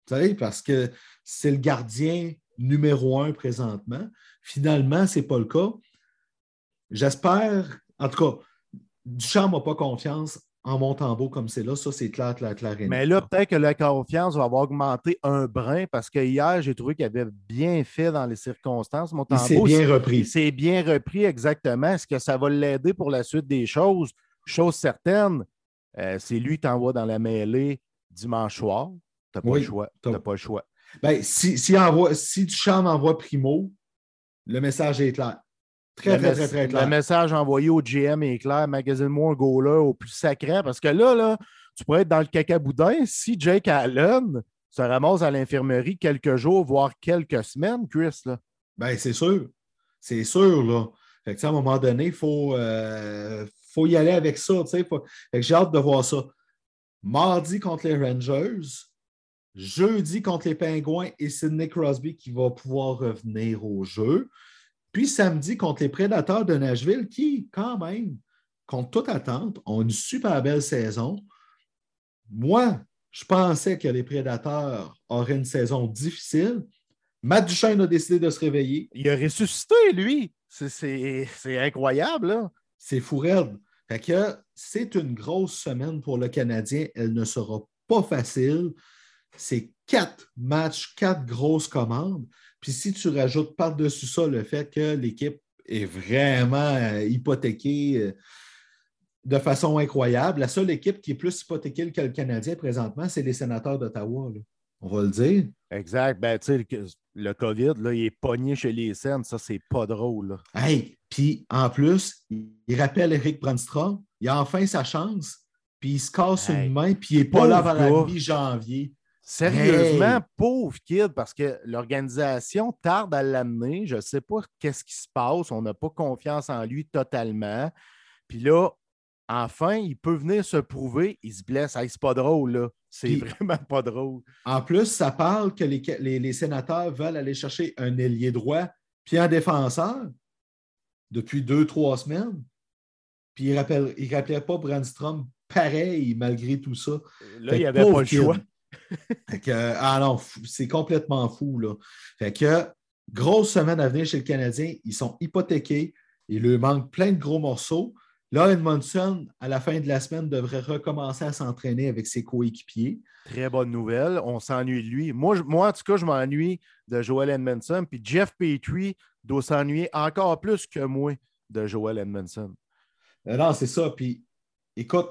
sais, parce que c'est le gardien numéro un présentement. Finalement, ce n'est pas le cas. J'espère, en tout cas, Duchamp n'a pas confiance en mon tambour comme c'est là. Ça, c'est clair, clair, clair. et net. Mais là, peut-être que la confiance va avoir augmenté un brin parce que hier, j'ai trouvé qu'il avait bien fait dans les circonstances. Mon il s'est bien Il repris. s'est bien repris exactement. Est-ce que ça va l'aider pour la suite des choses? Chose certaine, euh, c'est lui qui t'envoie dans la mêlée dimanche soir. Tu n'as pas Oui, le choix. pas le choix. Ben, si, si, envoie, si Duchamp envoie Primo, le message est clair. Très, le, très, très, très le clair. message envoyé au GM est clair. Magazine-moi un goaler au plus sacré. Parce que là, là, tu pourrais être dans le cacaboudin si Jake Allen se ramasse à l'infirmerie quelques jours, voire quelques semaines, Chris. Là. Ben, c'est sûr. C'est sûr, là. Fait que, à un moment donné, il faut, euh, faut y aller avec ça. faut- j'ai hâte de voir ça. Mardi contre les Rangers, jeudi contre les Pingouins et Sidney Crosby qui va pouvoir revenir au jeu. Puis samedi contre les Prédateurs de Nashville qui, quand même, contre toute attente, ont une super belle saison. Moi, je pensais que les Prédateurs auraient une saison difficile. Matt Duchesne a décidé de se réveiller. Il a ressuscité, lui. C'est- incroyable. Là. C'est fou raide. Fait que c'est une grosse semaine pour le Canadien. Elle ne sera pas facile. C'est quatre matchs, quatre grosses commandes. Puis si tu rajoutes par-dessus ça le fait que l'équipe est vraiment euh, hypothéquée euh, de façon incroyable, la seule équipe qui est plus hypothéquée que le Canadien présentement, c'est les sénateurs d'Ottawa. On va le dire. Exact. Ben, le, COVID, là, il est pogné chez les scènes. Ça, c'est pas drôle. là. Hey, puis en plus, il rappelle Eric Brandstrom, il a enfin sa chance, puis il se casse Hey, une main, puis il n'est pas là avant la mi-janvier. Sérieusement, Hey! pauvre kid, parce que l'organisation tarde à l'amener. Je ne sais pas qu'est-ce qui se passe. On n'a pas confiance en lui totalement. Puis là, enfin, il peut venir se prouver. Il se blesse. Hey, c'est pas drôle, là. C'est Puis- vraiment pas drôle. En plus, ça parle que les, les- les sénateurs veulent aller chercher un ailier droit, puis un défenseur depuis deux, trois semaines. Puis il ne il rappelait pas Brandstrom pareil malgré tout ça. Là, Fait il n'y avait pas le choix. Fait que, ah non, c'est complètement fou. Là. Fait que, grosse semaine à venir chez le Canadien. Ils sont hypothéqués. Il leur manque plein de gros morceaux. Là, Edmondson, à la fin de la semaine, devrait recommencer à s'entraîner avec ses coéquipiers. Très bonne nouvelle. On s'ennuie de lui. Moi, je- moi, en tout cas, je m'ennuie de Joel Edmondson. Puis Jeff Petrie doit s'ennuyer encore plus que moi de Joel Edmondson. Euh, non, c'est ça. Puis, écoute,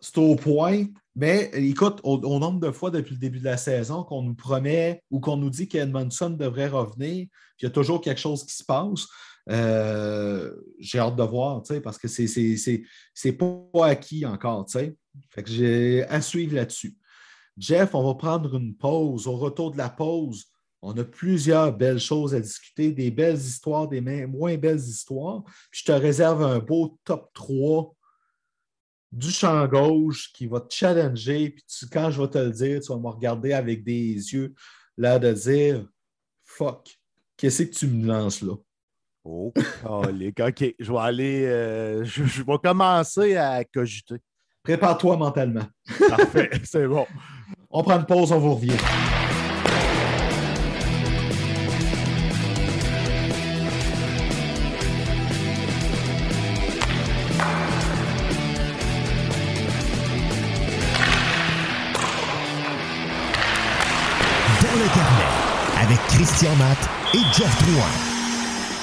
c'est au point. Mais écoute, au, au nombre de fois depuis le début de la saison qu'on nous promet ou qu'on nous dit qu'Edmondson devrait revenir, puis il y a toujours quelque chose qui se passe. Euh, j'ai hâte de voir, parce que c'est, c'est, c'est, c'est pas acquis encore, tu sais. Fait que j'ai à suivre là-dessus. Jeff, on va prendre une pause. Au retour de la pause, on a plusieurs belles choses à discuter, des belles histoires, des moins belles histoires. Puis je te réserve un beau top 3 du champ gauche qui va te challenger. Puis quand je vais te le dire, tu vas me regarder avec des yeux là de dire fuck, qu'est-ce que tu me lances là? Oh, OK, je vais aller. Euh, je, je, vais commencer à cogiter. Prépare-toi mentalement. Parfait, c'est bon. On prend une pause, on vous revient. Dans le carnet, avec Christian Matt et Jeff Drouin.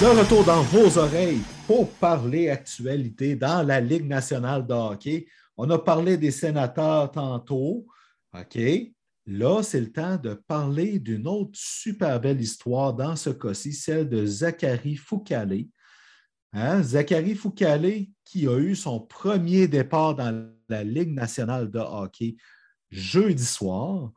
De retour dans vos oreilles pour parler actualité dans la Ligue nationale de hockey. On a parlé des sénateurs tantôt. OK? Là, c'est le temps de parler d'une autre super belle histoire, dans ce cas-ci, celle de Zachary Foucalé. Hein? Zachary Foucalé, qui a eu son premier départ dans la Ligue nationale de hockey jeudi soir,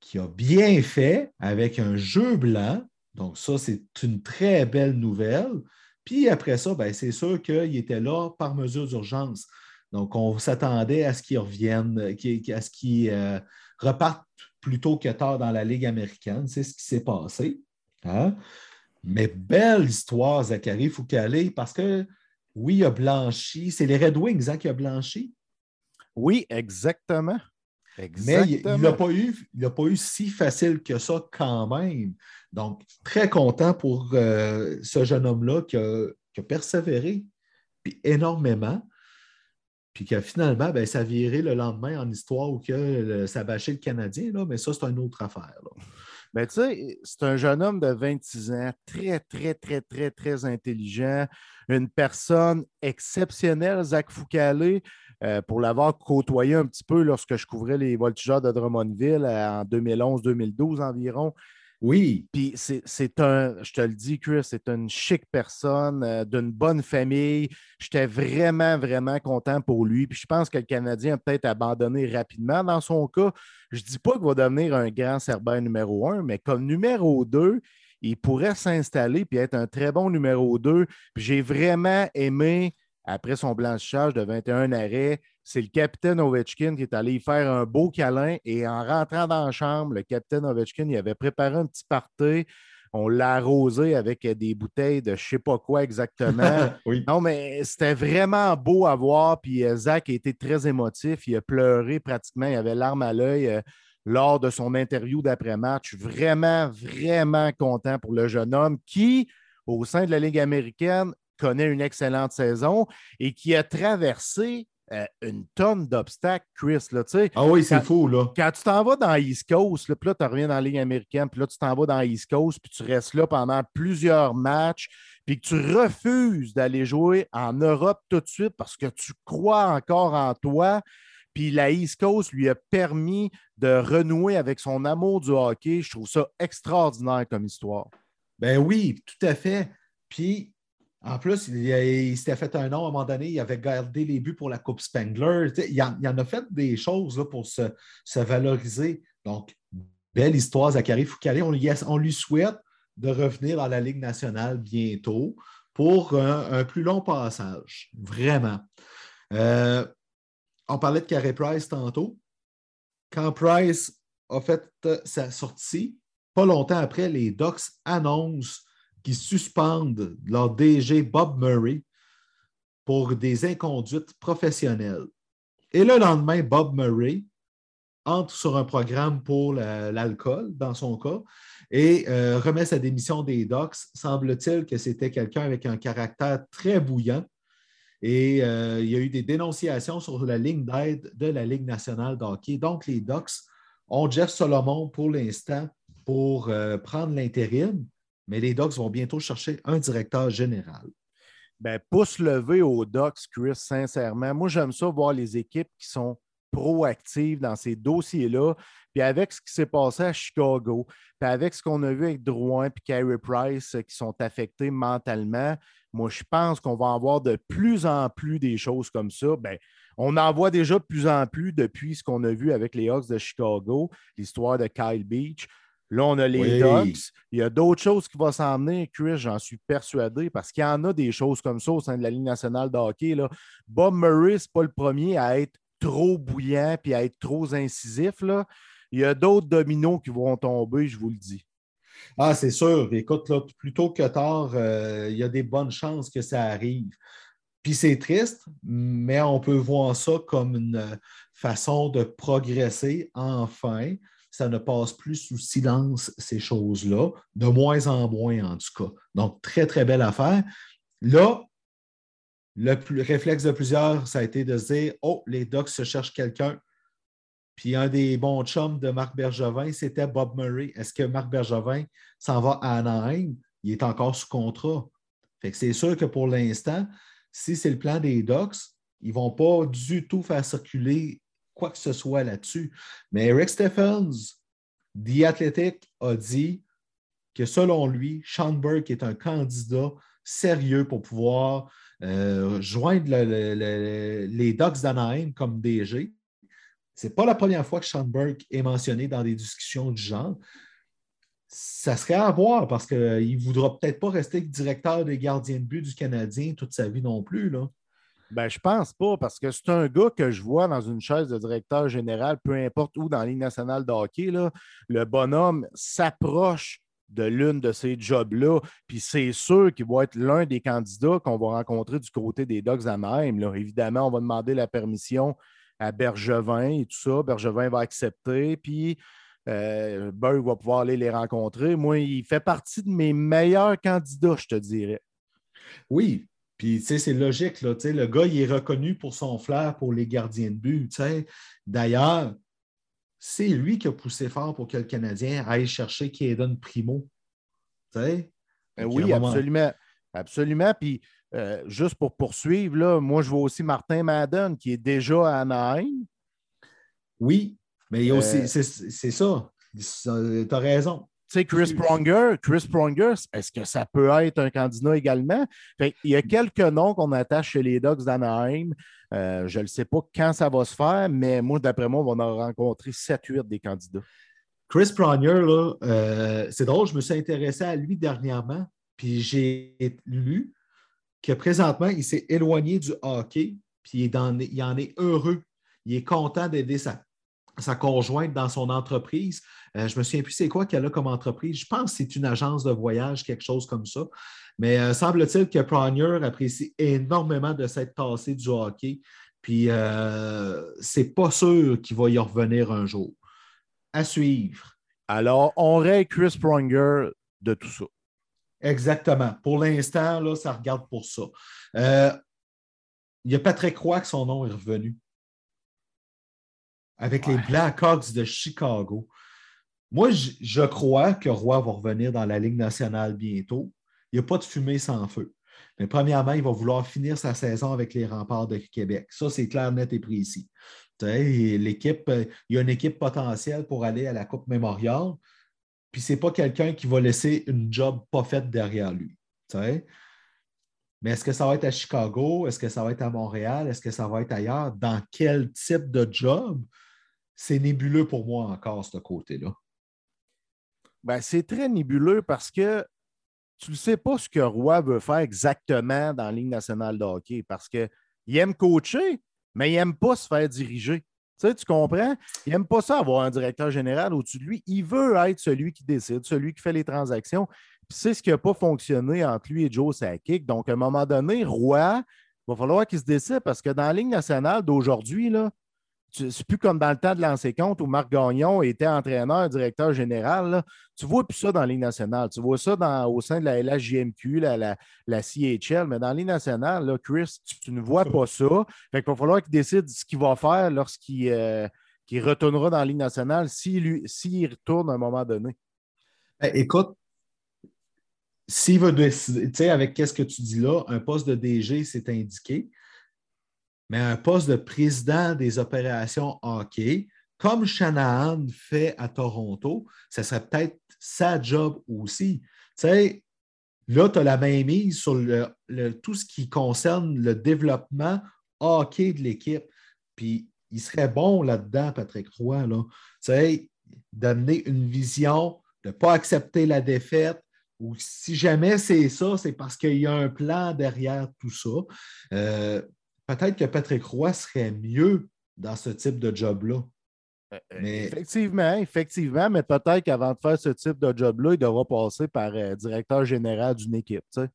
qui a bien fait avec un jeu blanc, donc, ça, c'est une très belle nouvelle. Puis après ça, ben, c'est sûr qu'il était là par mesure d'urgence. Donc, on s'attendait à ce qu'il revienne, à ce qu'il euh, reparte plus tôt que tard dans la Ligue américaine. C'est ce qui s'est passé. Hein? Mais belle histoire, Zachary Foucalé, parce que oui, il a blanchi. C'est les Red Wings hein, qui a blanchi? Oui, exactement. Mais il n'a pas, eu, pas eu si facile que ça quand même. Donc, très content pour euh, ce jeune homme-là qui a, persévéré puis énormément. Puis que finalement, ben, ça viré le lendemain en histoire où que ça bâchait le Canadien, là, mais ça, c'est une autre affaire. Mais tu sais, c'est un jeune homme de 26 ans, très, très, très, très, très intelligent, une personne exceptionnelle, Zach Foucalé. Euh, pour l'avoir côtoyé un petit peu lorsque je couvrais les voltigeurs de Drummondville euh, en 2011-2012 environ. Oui. Puis c'est un, je te le dis, Chris, c'est une chic personne, euh, d'une bonne famille. J'étais vraiment, vraiment content pour lui. Puis je pense que le Canadien a peut-être abandonné rapidement dans son cas. Je ne dis pas qu'il va devenir un grand Serbin numéro un, mais comme numéro deux, il pourrait s'installer puis être un très bon numéro deux. Puis j'ai vraiment aimé après son blanchissage de 21 arrêts, c'est le capitaine Ovechkin qui est allé y faire un beau câlin et en rentrant dans la chambre, le capitaine Ovechkin il avait préparé un petit party. On l'a arrosé avec des bouteilles de je ne sais pas quoi exactement. Non, mais c'était vraiment beau à voir. Puis euh, Zach a été très émotif. Il a pleuré pratiquement. Il avait l'arme à l'œil euh, lors de son interview d'après-match. Vraiment, vraiment content pour le jeune homme qui, au sein de la Ligue américaine, connaît une excellente saison et qui a traversé euh, une tonne d'obstacles, Chris. Là, ah oui, c'est fou. Là. Quand tu t'en vas dans East Coast, là, puis là, tu reviens dans la Ligue américaine, puis là, tu t'en vas dans East Coast, puis tu restes là pendant plusieurs matchs, puis que tu refuses d'aller jouer en Europe tout de suite parce que tu crois encore en toi. Puis la East Coast lui a permis de renouer avec son amour du hockey. Je trouve ça extraordinaire comme histoire. Ben oui, tout à fait. Puis en plus, il, s'était fait un nom à un moment donné, il avait gardé les buts pour la Coupe Spengler. Il en, a fait des choses pour se, valoriser. Donc, belle histoire, Zachary Foucalé. On, on, lui souhaite de revenir dans la Ligue nationale bientôt pour un, plus long passage. Vraiment. Euh, on parlait de Carey Price tantôt. Quand Price a fait sa sortie, pas longtemps après, les Ducks annoncent suspendent leur DG Bob Murray pour des inconduites professionnelles. Et le lendemain, Bob Murray entre sur un programme pour l'alcool, dans son cas, et euh, remet sa démission des Docs. Semble-t-il que c'était quelqu'un avec un caractère très bouillant. Et euh, il y a eu des dénonciations sur la ligne d'aide de la Ligue nationale de hockey. Donc, les Docs ont Jeff Solomon pour l'instant pour euh, prendre l'intérim mais les Docs vont bientôt chercher un directeur général. Ben, pouce levé aux Docs, Chris, sincèrement. Moi, j'aime ça voir les équipes qui sont proactives dans ces dossiers-là. Puis avec ce qui s'est passé à Chicago, puis avec ce qu'on a vu avec Drouin et Carey Price qui sont affectés mentalement, moi, je pense qu'on va avoir de plus en plus des choses comme ça. Ben, on en voit déjà de plus en plus depuis ce qu'on a vu avec les Hawks de Chicago, l'histoire de Kyle Beach. Là, on a les Dogs. Il y a d'autres choses qui vont s'emmener, Chris, j'en suis persuadé, parce qu'il y en a des choses comme ça au sein de la Ligue nationale de hockey. Là. Bob Murray, ce n'est pas le premier à être trop bouillant et à être trop incisif. Là. Il y a d'autres dominos qui vont tomber, je vous le dis. Ah, c'est sûr. Écoute, là, plus tôt que tard, euh, il y a des bonnes chances que ça arrive. Puis c'est triste, mais on peut voir ça comme une façon de progresser enfin. Ça ne passe plus sous silence, ces choses-là, de moins en moins en tout cas. Donc, très, très belle affaire. Là, le, réflexe de plusieurs, ça a été de se dire Oh, les Ducks se cherchent quelqu'un. Puis un des bons chums de Marc Bergevin, c'était Bob Murray. Est-ce que Marc Bergevin s'en va à Anaheim? Il est encore sous contrat. Fait que c'est sûr que pour l'instant, si c'est le plan des Ducks, ils ne vont pas du tout faire circuler quoi que ce soit là-dessus. Mais Eric Stephens, The Athletic, a dit que selon lui, Sean Burke est un candidat sérieux pour pouvoir euh, joindre les Ducks d'Anaheim comme DG. Ce n'est pas la première fois que Sean Burke est mentionné dans des discussions du genre. Ça serait à voir parce qu'il ne voudra peut-être pas rester directeur des gardiens de but du Canadien toute sa vie non plus. Ben, je pense pas, parce que c'est un gars que je vois dans une chaise de directeur général, peu importe où dans la Ligue nationale de hockey. Là, le bonhomme s'approche de l'une de ces jobs-là, puis c'est sûr qu'il va être l'un des candidats qu'on va rencontrer du côté des Dogs à même. Là. Évidemment, on va demander la permission à Bergevin et tout ça. Bergevin va accepter, puis euh, va pouvoir aller les rencontrer. Moi, il fait partie de mes meilleurs candidats, je te dirais. Oui, puis, tu sais, c'est logique, là. le gars, il est reconnu pour son flair pour les gardiens de but, D'ailleurs, c'est lui qui a poussé fort pour que le Canadien aille chercher Kaden Primo. Ben oui, absolument. Absolument. Puis, euh, juste pour poursuivre, là, moi, je vois aussi Martin Madden qui est déjà à Anaheim. Oui, mais il y a aussi, euh, c'est ça. Tu as raison sais, Chris Pronger, Chris Pronger, est-ce que ça peut être un candidat également? il y a quelques noms qu'on attache chez les Dogs d'Anaheim. Euh, je ne sais pas quand ça va se faire, mais moi, d'après moi, on va en rencontrer 7-8 des candidats. Chris Pronger, euh, c'est drôle, je me suis intéressé à lui dernièrement, puis j'ai lu que présentement, il s'est éloigné du hockey, puis il, il en est heureux. Il est content d'aider sa, sa conjointe dans son entreprise. Euh, je me souviens plus c'est quoi qu'elle a comme entreprise. Je pense que c'est une agence de voyage, quelque chose comme ça. Mais euh, semble-t-il que Pronier apprécie énormément de s'être tassé du hockey. Puis euh, c'est pas sûr qu'il va y revenir un jour. À suivre. Alors, on règle Chris Pronger de tout ça. Exactement. Pour l'instant, là, ça regarde pour ça. Il y a Patrick Roy que son nom est revenu avec les Blackhawks de Chicago. Moi, je, crois que Roy va revenir dans la Ligue nationale bientôt. Il n'y a pas de fumée sans feu. Mais premièrement, il va vouloir finir sa saison avec les remparts de Québec. Ça, c'est clair, net et précis. L'équipe, euh, il y a une équipe potentielle pour aller à la Coupe Mémoriale. Puis ce n'est pas quelqu'un qui va laisser une job pas faite derrière lui. Mais est-ce que ça va être à Chicago? Est-ce que ça va être à Montréal? Est-ce que ça va être ailleurs? Dans quel type de job? C'est nébuleux pour moi encore, ce côté-là. Ben, c'est très nébuleux parce que tu ne sais pas ce que Roy veut faire exactement dans la Ligue nationale de hockey parce qu'il aime coacher, mais il n'aime pas se faire diriger. Tu, comprends? Il n'aime pas ça avoir un directeur général au-dessus de lui. Il veut être celui qui décide, celui qui fait les transactions. c'est ce qui n'a pas fonctionné entre lui et Joe Sakic. Donc, à un moment donné, Roy, il va falloir qu'il se décide parce que dans la Ligue nationale d'aujourd'hui, c'est plus comme dans le temps de l'ancien compte où Marc Gagnon était entraîneur, directeur général. Tu vois plus ça dans la Ligue nationale. Tu vois ça au sein de la LHJMQ, la, la, CHL, mais dans la Ligue nationale, Chris, tu, ne vois pas ça. Fait qu'il va falloir qu'il décide ce qu'il va faire lorsqu'il euh, retournera dans la Ligue nationale, s'il retourne à un moment donné. Ben, écoute, s'il veut décider, tu sais, avec qu'est-ce que tu dis là, un poste de DG, c'est indiqué mais un poste de président des opérations hockey, comme Shanahan fait à Toronto, ce serait peut-être sa job aussi. Tu sais, là, tu as la même mise sur tout ce qui concerne le développement hockey de l'équipe. Puis il serait bon là-dedans, Patrick Roy, là. Tu sais, d'amener une vision, de ne pas accepter la défaite, ou si jamais c'est ça, c'est parce qu'il y a un plan derrière tout ça. Euh, peut-être que Patrick Roy serait mieux dans ce type de job-là. Euh, effectivement, effectivement, mais peut-être qu'avant de faire ce type de job-là, il devra passer par directeur général d'une équipe. Tu sais.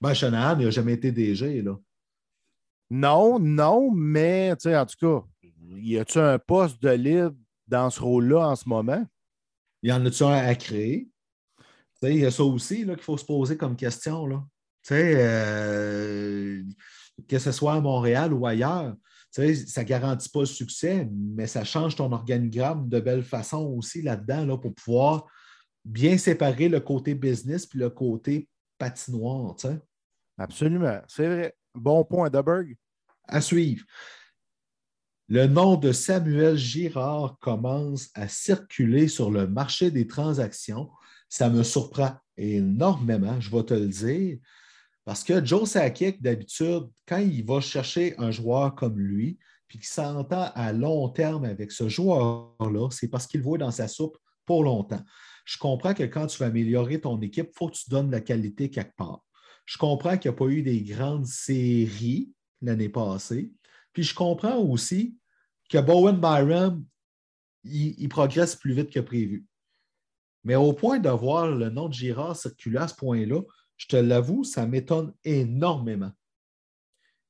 Ben, Shanahan, il n'a jamais été DG, là. Non, non, mais en tout cas, y a-tu un poste de libre dans ce rôle-là en ce moment? Il y en a-tu un à créer? Il y a ça aussi qu'il faut se poser comme question. Là. Euh, que ce soit à Montréal ou ailleurs, ça ne garantit pas le succès, mais ça change ton organigramme de belle façon aussi là-dedans là, pour pouvoir bien séparer le côté business puis le côté patinoire. Absolument. C'est vrai. Bon point, Duberg. À suivre. Le nom de Samuel Girard commence à circuler sur le marché des transactions. Ça me surprend énormément, je vais te le dire, parce que Joe Sakic, d'habitude, quand il va chercher un joueur comme lui, puis qu'il s'entend à long terme avec ce joueur-là, c'est parce qu'il voit dans sa soupe pour longtemps. Je comprends que quand tu veux améliorer ton équipe, il faut que tu donnes la qualité quelque part. Je comprends qu'il n'y a pas eu des grandes séries l'année passée. Puis je comprends aussi que Bowen Byram, il, progresse plus vite que prévu. Mais au point de voir le nom de Girard circuler à ce point-là, je te l'avoue, ça m'étonne énormément.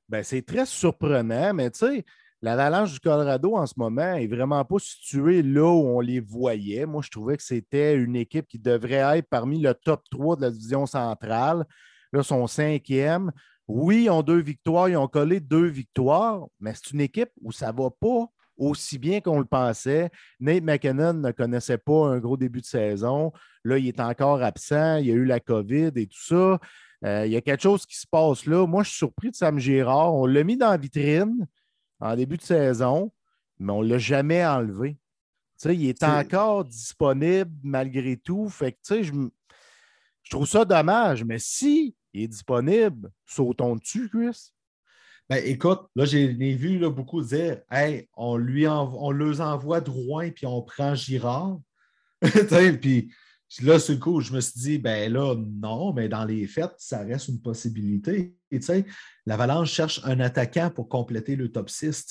Ben, c'est très surprenant, mais tu sais, l'Avalanche du Colorado en ce moment est vraiment pas située là où on les voyait. Moi, je trouvais que c'était une équipe qui devrait être parmi le top 3 de la division centrale. Là, son cinquième. Oui, ils ont deux victoires, ils ont collé deux victoires, mais c'est une équipe où ça ne va pas aussi bien qu'on le pensait. Nate McKinnon ne connaissait pas un gros début de saison. Là, il est encore absent. Il y a eu la COVID et tout ça. Euh, il y a quelque chose qui se passe là. Moi, je suis surpris de Sam Girard. On l'a mis dans la vitrine en début de saison, mais on ne l'a jamais enlevé. il est, encore disponible malgré tout. Fait que, je, je trouve ça dommage. Mais si il est disponible. Sautons dessus, Chris? Ben, écoute, là, j'ai vu beaucoup dire Hey, on lui on les envoie Drouin puis on prend Girard. puis là, le coup, je me suis dit, ben là, non, mais dans les faits, ça reste une possibilité. Et tu sais, l'Avalanche cherche un attaquant pour compléter le top 6.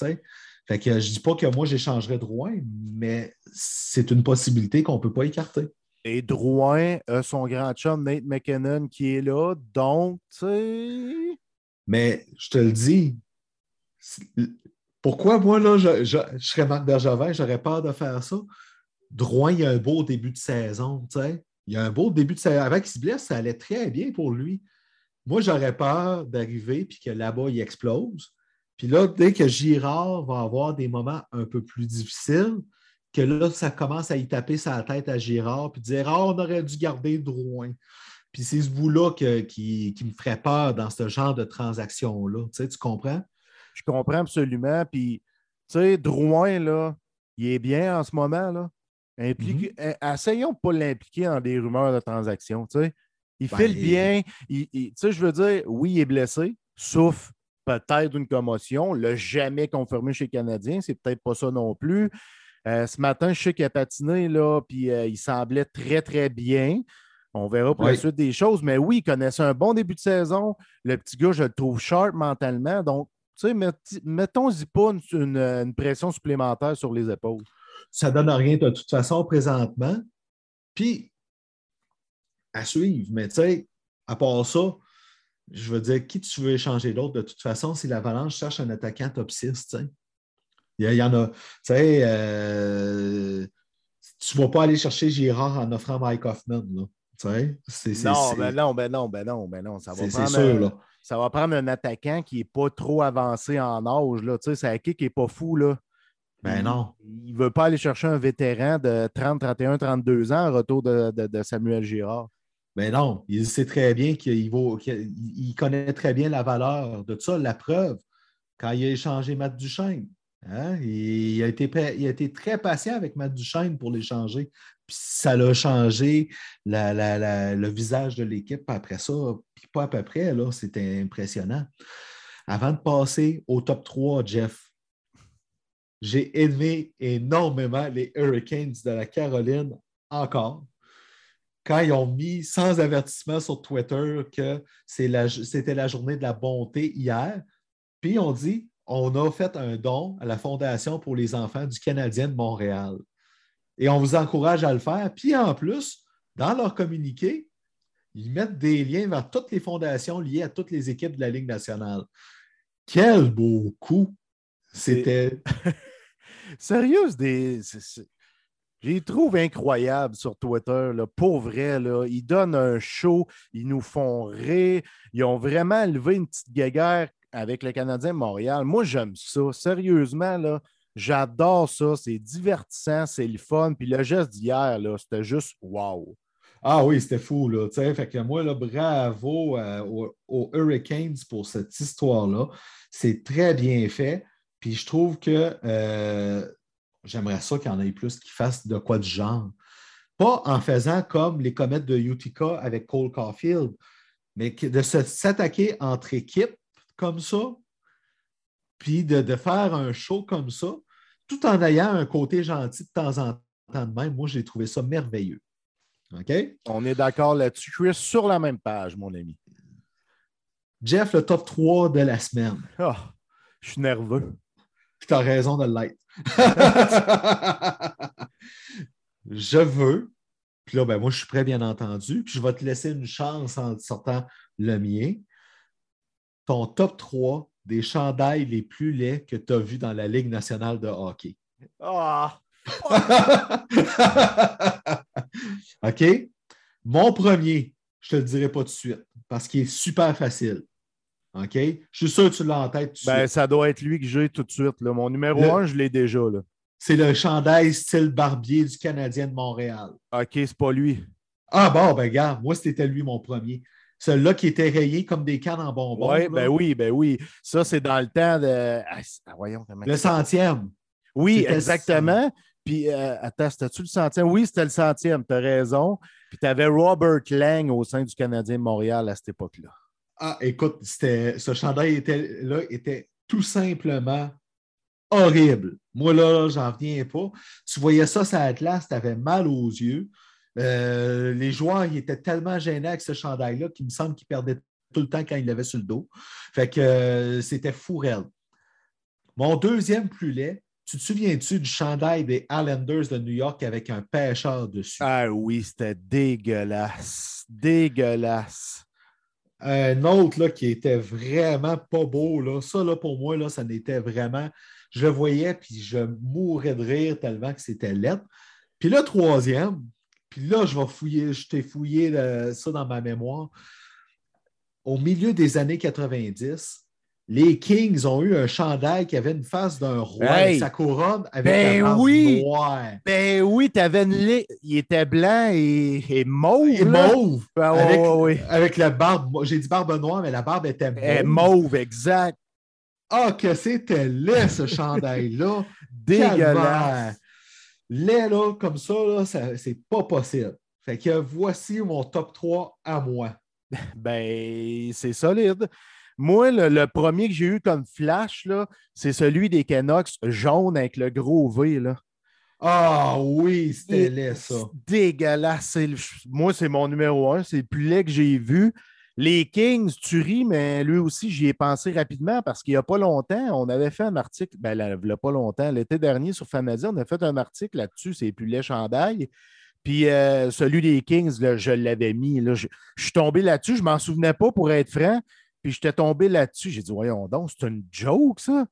Fait que je dis pas que moi, j'échangerais Drouin, mais c'est une possibilité qu'on ne peut pas écarter. Et Drouin a son grand chum Nate McKinnon qui est là. Donc, tu sais. Mais je te le dis, pourquoi moi, là, je, serais Marc Bergevin, j'aurais peur de faire ça? Drouin, il a un beau début de saison, tu sais. Il a un beau début de saison. Avant qu'il se blesse, ça allait très bien pour lui. Moi, j'aurais peur d'arriver puis que là-bas, il explose. Puis là, dès que Girard va avoir des moments un peu plus difficiles, que là, ça commence à y taper sa tête à Girard, puis dire Ah, on aurait dû garder Drouin. Puis c'est ce bout-là qui, me ferait peur dans ce genre de transaction-là. Tu, sais, tu comprends? Je comprends absolument. Puis, tu sais, Drouin, là, il est bien en ce moment. Là. Mm-hmm. Eh, essayons de pas l'impliquer dans des rumeurs de transaction. Tu sais. Il ben, file bien. tu sais, je veux dire, oui, il est blessé, sauf peut-être une commotion. Le jamais confirmé chez les Canadiens. C'est peut-être pas ça non plus. Euh, ce matin, je sais qu'il a patiné, là, puis euh, il semblait très, très bien. On verra pour la suite des choses. Mais oui, il connaissait un bon début de saison. Le petit gars, je le trouve sharp mentalement. Donc, tu sais, mettons-y pas une, pression supplémentaire sur les épaules. Ça ne donne rien de toute façon présentement. Puis, à suivre. Mais tu sais, à part ça, je veux dire, qui tu veux échanger d'autre de toute façon si l'Avalanche cherche un attaquant top 6, tu sais? Il y, en a, tu sais, euh, tu ne vas pas aller chercher Girard en offrant Mike Hoffman. Là, non, ben non, ben non, ben non, ben non. Ça va, prendre, sûr, ça va prendre un attaquant qui n'est pas trop avancé en âge. Là. Tu sais, c'est qui n'est pas fou. Là. Ben non. Il ne veut pas aller chercher un vétéran de 30, 31, 32 ans en retour de, Samuel Girard. Ben non, il sait très bien qu'il il connaît très bien la valeur de ça. La preuve, quand il a échangé Matt Duchesne, Hein? Il, a été, il, a été, très patient avec Matt Duchesne pour l'échanger. Puis ça l'a changé le visage de l'équipe après ça. Puis pas à peu près, là, c'était impressionnant. Avant de passer au top 3, Jeff, j'ai aimé énormément les Hurricanes de la Caroline encore. Quand ils ont mis sans avertissement sur Twitter que c'était la, la journée de la bonté hier, puis on dit on a fait un don à la Fondation pour les enfants du Canadien de Montréal. Et on vous encourage à le faire. Puis en plus, dans leur communiqué, ils mettent des liens vers toutes les fondations liées à toutes les équipes de la Ligue nationale. Quel beau coup! C'était. Sérieux, des. Je trouve incroyables sur Twitter. Là. Pour vrai, là. ils donnent un show, ils nous font rire. Ils ont vraiment levé une petite guéguerre avec le Canadien de Montréal. Moi, j'aime ça. Sérieusement, là, j'adore ça. C'est divertissant, c'est le fun. Puis le geste d'hier, c'était juste wow. Ah oui, c'était fou, là. Fait que moi, bravo euh, aux, Hurricanes pour cette histoire-là. C'est très bien fait. Puis je trouve que euh, j'aimerais ça qu'il y en ait plus qui fassent de quoi du genre. Pas en faisant comme les comètes de Utica avec Cole Caulfield, mais de s'attaquer entre équipes comme ça, puis de, de, faire un show comme ça, tout en ayant un côté gentil de temps en temps de même. Moi, j'ai trouvé ça merveilleux. OK? On est d'accord là-dessus. Je suis sur la même page, mon ami. Jeff, le top 3 de la semaine. Oh, je suis nerveux. Tu as raison de l'être. je veux, puis là, ben, moi, je suis prêt, bien entendu, puis je vais te laisser une chance en sortant le mien. Ton top 3 des chandails les plus laids que tu as vus dans la Ligue nationale de hockey. Ah! OK? Mon premier, je ne te le dirai pas tout de suite parce qu'il est super facile. OK? Je suis sûr que tu l'as en tête. ben, ça doit être lui que j'ai tout de suite. Là. Mon numéro un, je l'ai déjà. Là. C'est le chandail style barbier du Canadien de Montréal. OK, c'est pas lui. Ah bon, ben regarde, moi, c'était lui mon premier. Celui-là qui était rayé comme des cannes en bonbons. Ouais, ben oui, ben oui. Ça, c'est dans le temps de. Ah, ah voyons Le centième. Oui, exactement. Puis, euh, attends, c'était-tu le centième? Oui, c'était le centième, tu as raison. Puis, tu avais Robert Lang au sein du Canadien de Montréal à cette époque-là. Ah, écoute, ce chandail était, là, était tout simplement horrible. Moi, là, j'en reviens pas. Tu voyais ça sur Atlas, tu avais mal aux yeux. Euh, les joueurs ils étaient tellement gênés avec ce chandail-là qu'il me semble qu'ils perdaient tout le temps quand ils l'avaient sur le dos. Fait que euh, c'était fou Mon deuxième plus laid, tu te souviens-tu du chandail des Islanders de New York avec un pêcheur dessus? Ah oui, c'était dégueulasse. Dégueulasse. Un autre là, qui était vraiment pas beau. Là. Ça, là, pour moi, là, ça n'était vraiment. Je le voyais, puis je mourrais de rire tellement que c'était lettre. Puis le troisième, puis là, je vais fouiller, je t'ai fouillé euh, ça dans ma mémoire. Au milieu des années 90, les Kings ont eu un chandail qui avait une face d'un roi sa couronne avec ben oui. Ben oui, avais une il était blanc et, mauve. Et mauve. Ben avec, la barbe, j'ai dit barbe noire, mais la barbe était mauve. Et mauve, exact. Ah, que c'était laid, ce chandail-là. Dégueulasse. Laid, là, comme ça, là, c'est pas possible. Fait que voici mon top 3 à moi. Ben, c'est solide. Moi, le, premier que j'ai eu comme flash, c'est celui des Canucks jaune avec le gros V. Là. Ah oui, c'était laid, ça. Dégueulasse. Moi, c'est mon numéro un. C'est le plus laid que j'ai vu. Les Kings, tu ris, mais lui aussi, j'y ai pensé rapidement parce qu'il n'y a pas longtemps, on avait fait un article, ben, il n'y a pas longtemps, l'été dernier sur Fanadia, on a fait un article là-dessus, c'est plus laid chandail. Puis euh, celui des Kings, je l'avais mis. Là, je, suis tombé là-dessus, je ne m'en souvenais pas pour être franc. Puis j'étais tombé là-dessus. J'ai dit, voyons donc, c'est une joke, ça.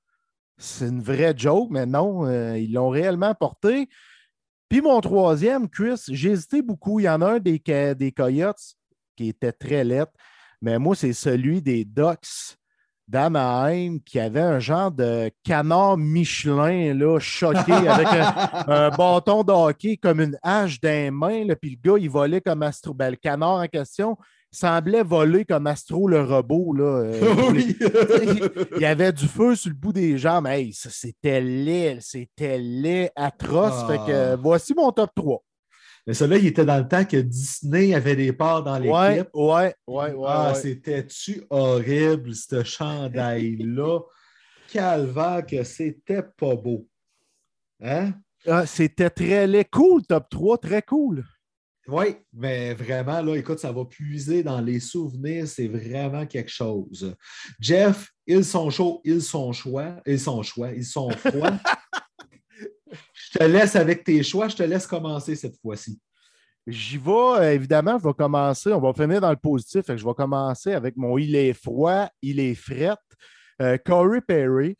C'est une vraie joke, mais non, euh, ils l'ont réellement porté. Puis mon troisième, Chris, j'ai hésité beaucoup. Il y en a un des, des Coyotes qui était très lettre, mais moi, c'est celui des Ducks d'Amaheim qui avait un genre de canard Michelin là, choqué avec un, bâton de hockey comme une hache d'un main. puis le gars, il volait comme Astro. Ben, le canard en question, semblait voler comme Astro le robot. Là. Euh, il y avait du feu sur le bout des jambes. Hey, c'était laid, c'était laid, atroce. Fait que ah. voici mon top 3. Mais celui-là, il était dans le temps que Disney avait des parts dans l'équipe. Ouais, ouais, ouais. ouais ah, c'était-tu horrible, ce chandail-là? Calvaire que c'était pas beau. Hein? Ah, c'était très laid. Cool, top 3, très cool. Oui, mais vraiment, là, écoute, ça va puiser dans les souvenirs. C'est vraiment quelque chose. Jeff, ils sont chauds, ils sont choix, ils sont choix, ils sont froids. Je te laisse avec tes choix, je te laisse commencer cette fois-ci. J'y vais, euh, évidemment, je vais commencer. On va finir dans le positif. je vais commencer avec mon Il est froid, il est fret. Euh, Corey Perry,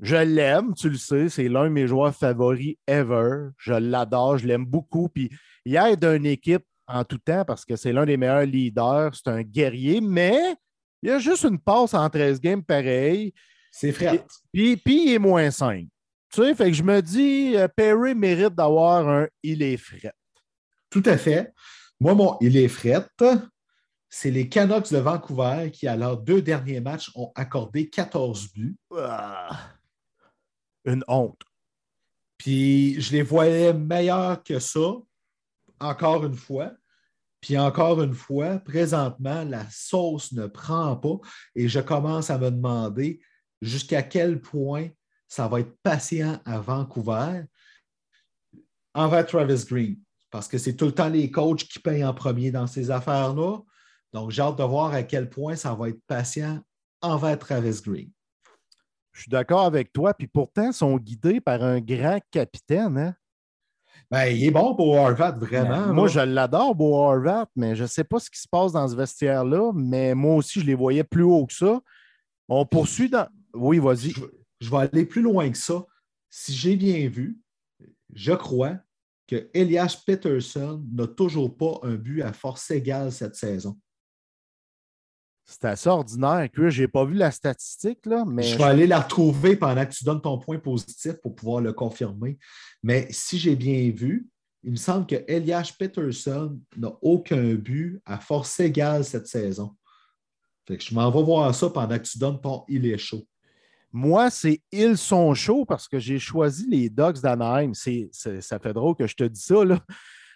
je l'aime, tu le sais, c'est l'un de mes joueurs favoris ever. Je l'adore, je l'aime beaucoup. Puis il aide une équipe en tout temps parce que c'est l'un des meilleurs leaders. C'est un guerrier, mais il y a juste une passe en 13 games pareil. C'est fret. Puis, puis, il est moins 5. Tu sais, fait que je me dis, euh, Perry mérite d'avoir un Il est fret. Tout à fait. Moi, mon Il est fret, c'est les Canucks de Vancouver qui, à leurs deux derniers matchs, ont accordé 14 buts. Ah, une honte. Puis je les voyais meilleurs que ça, encore une fois. Puis encore une fois, présentement, la sauce ne prend pas et je commence à me demander jusqu'à quel point ça va être patient à Vancouver envers Travis Green parce que c'est tout le temps les coachs qui payent en premier dans ces affaires-là. Donc, j'ai hâte de voir à quel point ça va être patient envers Travis Green. Je suis d'accord avec toi, puis pourtant, ils sont guidés par un grand capitaine. Hein? Ben, il est bon pour Harvard, vraiment. Ben, moi, je l'adore, Beau Harvard, mais je ne sais pas ce qui se passe dans ce vestiaire-là, mais moi aussi, je les voyais plus haut que ça. On poursuit dans. Oui, vas-y. je vais aller plus loin que ça. Si j'ai bien vu, je crois que Elias Peterson n'a toujours pas un but à force égale cette saison. C'est assez ordinaire. Je n'ai pas vu la statistique, là, mais. Je vais aller la retrouver pendant que tu donnes ton point positif pour pouvoir le confirmer. Mais si j'ai bien vu, il me semble que Elias Peterson n'a aucun but à force égale cette saison. Fait que je m'en vais voir ça pendant que tu donnes ton Il est chaud. Moi, c'est Ils sont chauds parce que j'ai choisi les Ducks d'Anaheim. ça fait drôle que je te dis ça. Là.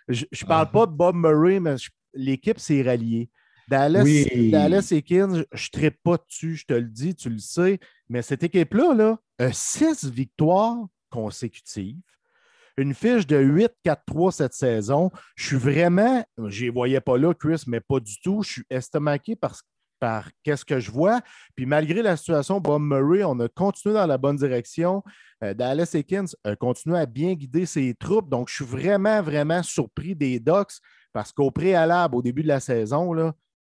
Je ne parle ah. pas de Bob Murray, mais l'équipe s'est ralliée. Dallas, Dallas et Kings, je ne traite pas dessus, je te le dis, tu le sais. Mais cette équipe-là, là, a six victoires consécutives. Une fiche de 8-4-3 cette saison. Je suis vraiment, je ne voyais pas là, Chris, mais pas du tout. Je suis estomaqué parce que par qu'est-ce que je vois. Puis malgré la situation, Bob Murray, on a continué dans la bonne direction. Euh, Dallas Ekins a continué à bien guider ses troupes. Donc, je suis vraiment, vraiment surpris des Ducks parce qu'au préalable, au début de la saison,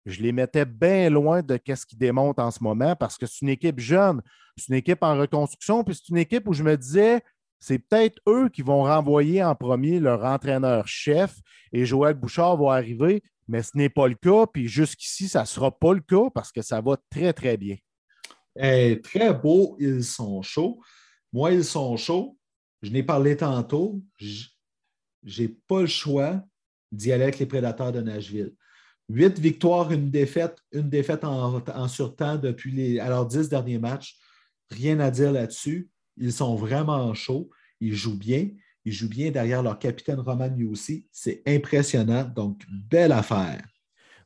je les mettais bien loin de ce qu'ils démontrent en ce moment parce que c'est une équipe jeune, c'est une équipe en reconstruction, puis c'est une équipe où je me disais, c'est peut-être eux qui vont renvoyer en premier leur entraîneur-chef et Joël Bouchard va arriver mais ce n'est pas le cas. Puis jusqu'ici, ça ne sera pas le cas parce que ça va très, très bien. très beau, ils sont chauds. Moi, ils sont chauds. Je n'ai parlé tantôt. Je n'ai pas le choix d'y aller avec les prédateurs de Nashville. Huit victoires, une défaite, une défaite en, en surtemps depuis les, dix derniers matchs. Rien à dire là-dessus. Ils sont vraiment chauds. Ils jouent bien. Ils jouent bien derrière leur capitaine Roman aussi. C'est impressionnant. Donc, belle affaire.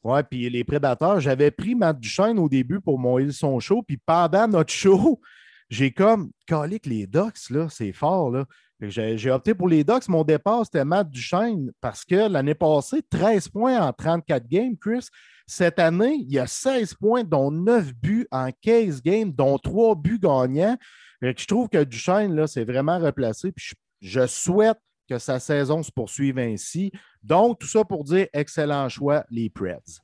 Oui, puis les prédateurs, j'avais pris Matt Duchesne au début pour mon Ils sont chauds, puis pendant notre show, j'ai comme calé que les Ducks, là, c'est fort. Là. J'ai, opté pour les Ducks. Mon départ, c'était Matt Duchesne parce que l'année passée, 13 points en 34 games, Chris. Cette année, il y a 16 points, dont 9 buts en 15 games, dont 3 buts gagnants. je trouve que Duchesne, là, c'est vraiment replacé. Puis je je souhaite que sa saison se poursuive ainsi. Donc, tout ça pour dire excellent choix, les Preds.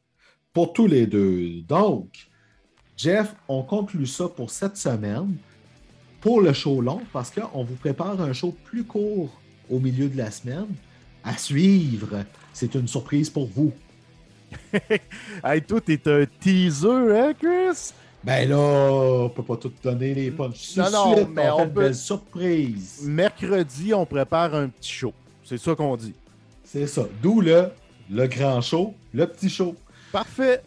Pour tous les deux. Donc, Jeff, on conclut ça pour cette semaine. Pour le show long, parce qu'on vous prépare un show plus court au milieu de la semaine. À suivre. C'est une surprise pour vous. hey, toi, t'es un teaser, hein, Chris? Ben là, on peut pas tout donner les punchs. Non, non, mais on, peut. surprise. Mercredi, on prépare un petit show. C'est ça qu'on dit. C'est ça. D'où le, le grand show, le petit show. Parfait.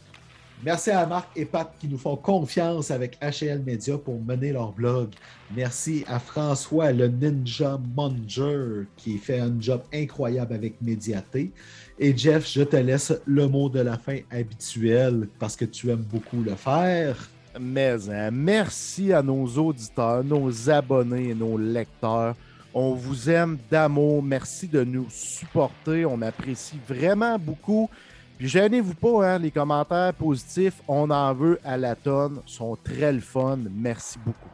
Merci à Marc et Pat qui nous font confiance avec HL Media pour mener leur blog. Merci à François, le Ninja Monger, qui fait un job incroyable avec Mediaté. Et Jeff, je te laisse le mot de la fin habituel parce que tu aimes beaucoup le faire. Mais hein, merci à nos auditeurs, nos abonnés et nos lecteurs On vous aime d'amour. Merci de nous supporter. On apprécie vraiment beaucoup. Puis gênez-vous pas, hein, les commentaires positifs, on en veut à la tonne. sont très le fun. Merci beaucoup.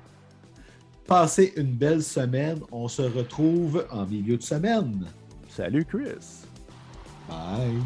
Passez une belle semaine. On se retrouve en milieu de semaine. Salut Chris. Bye.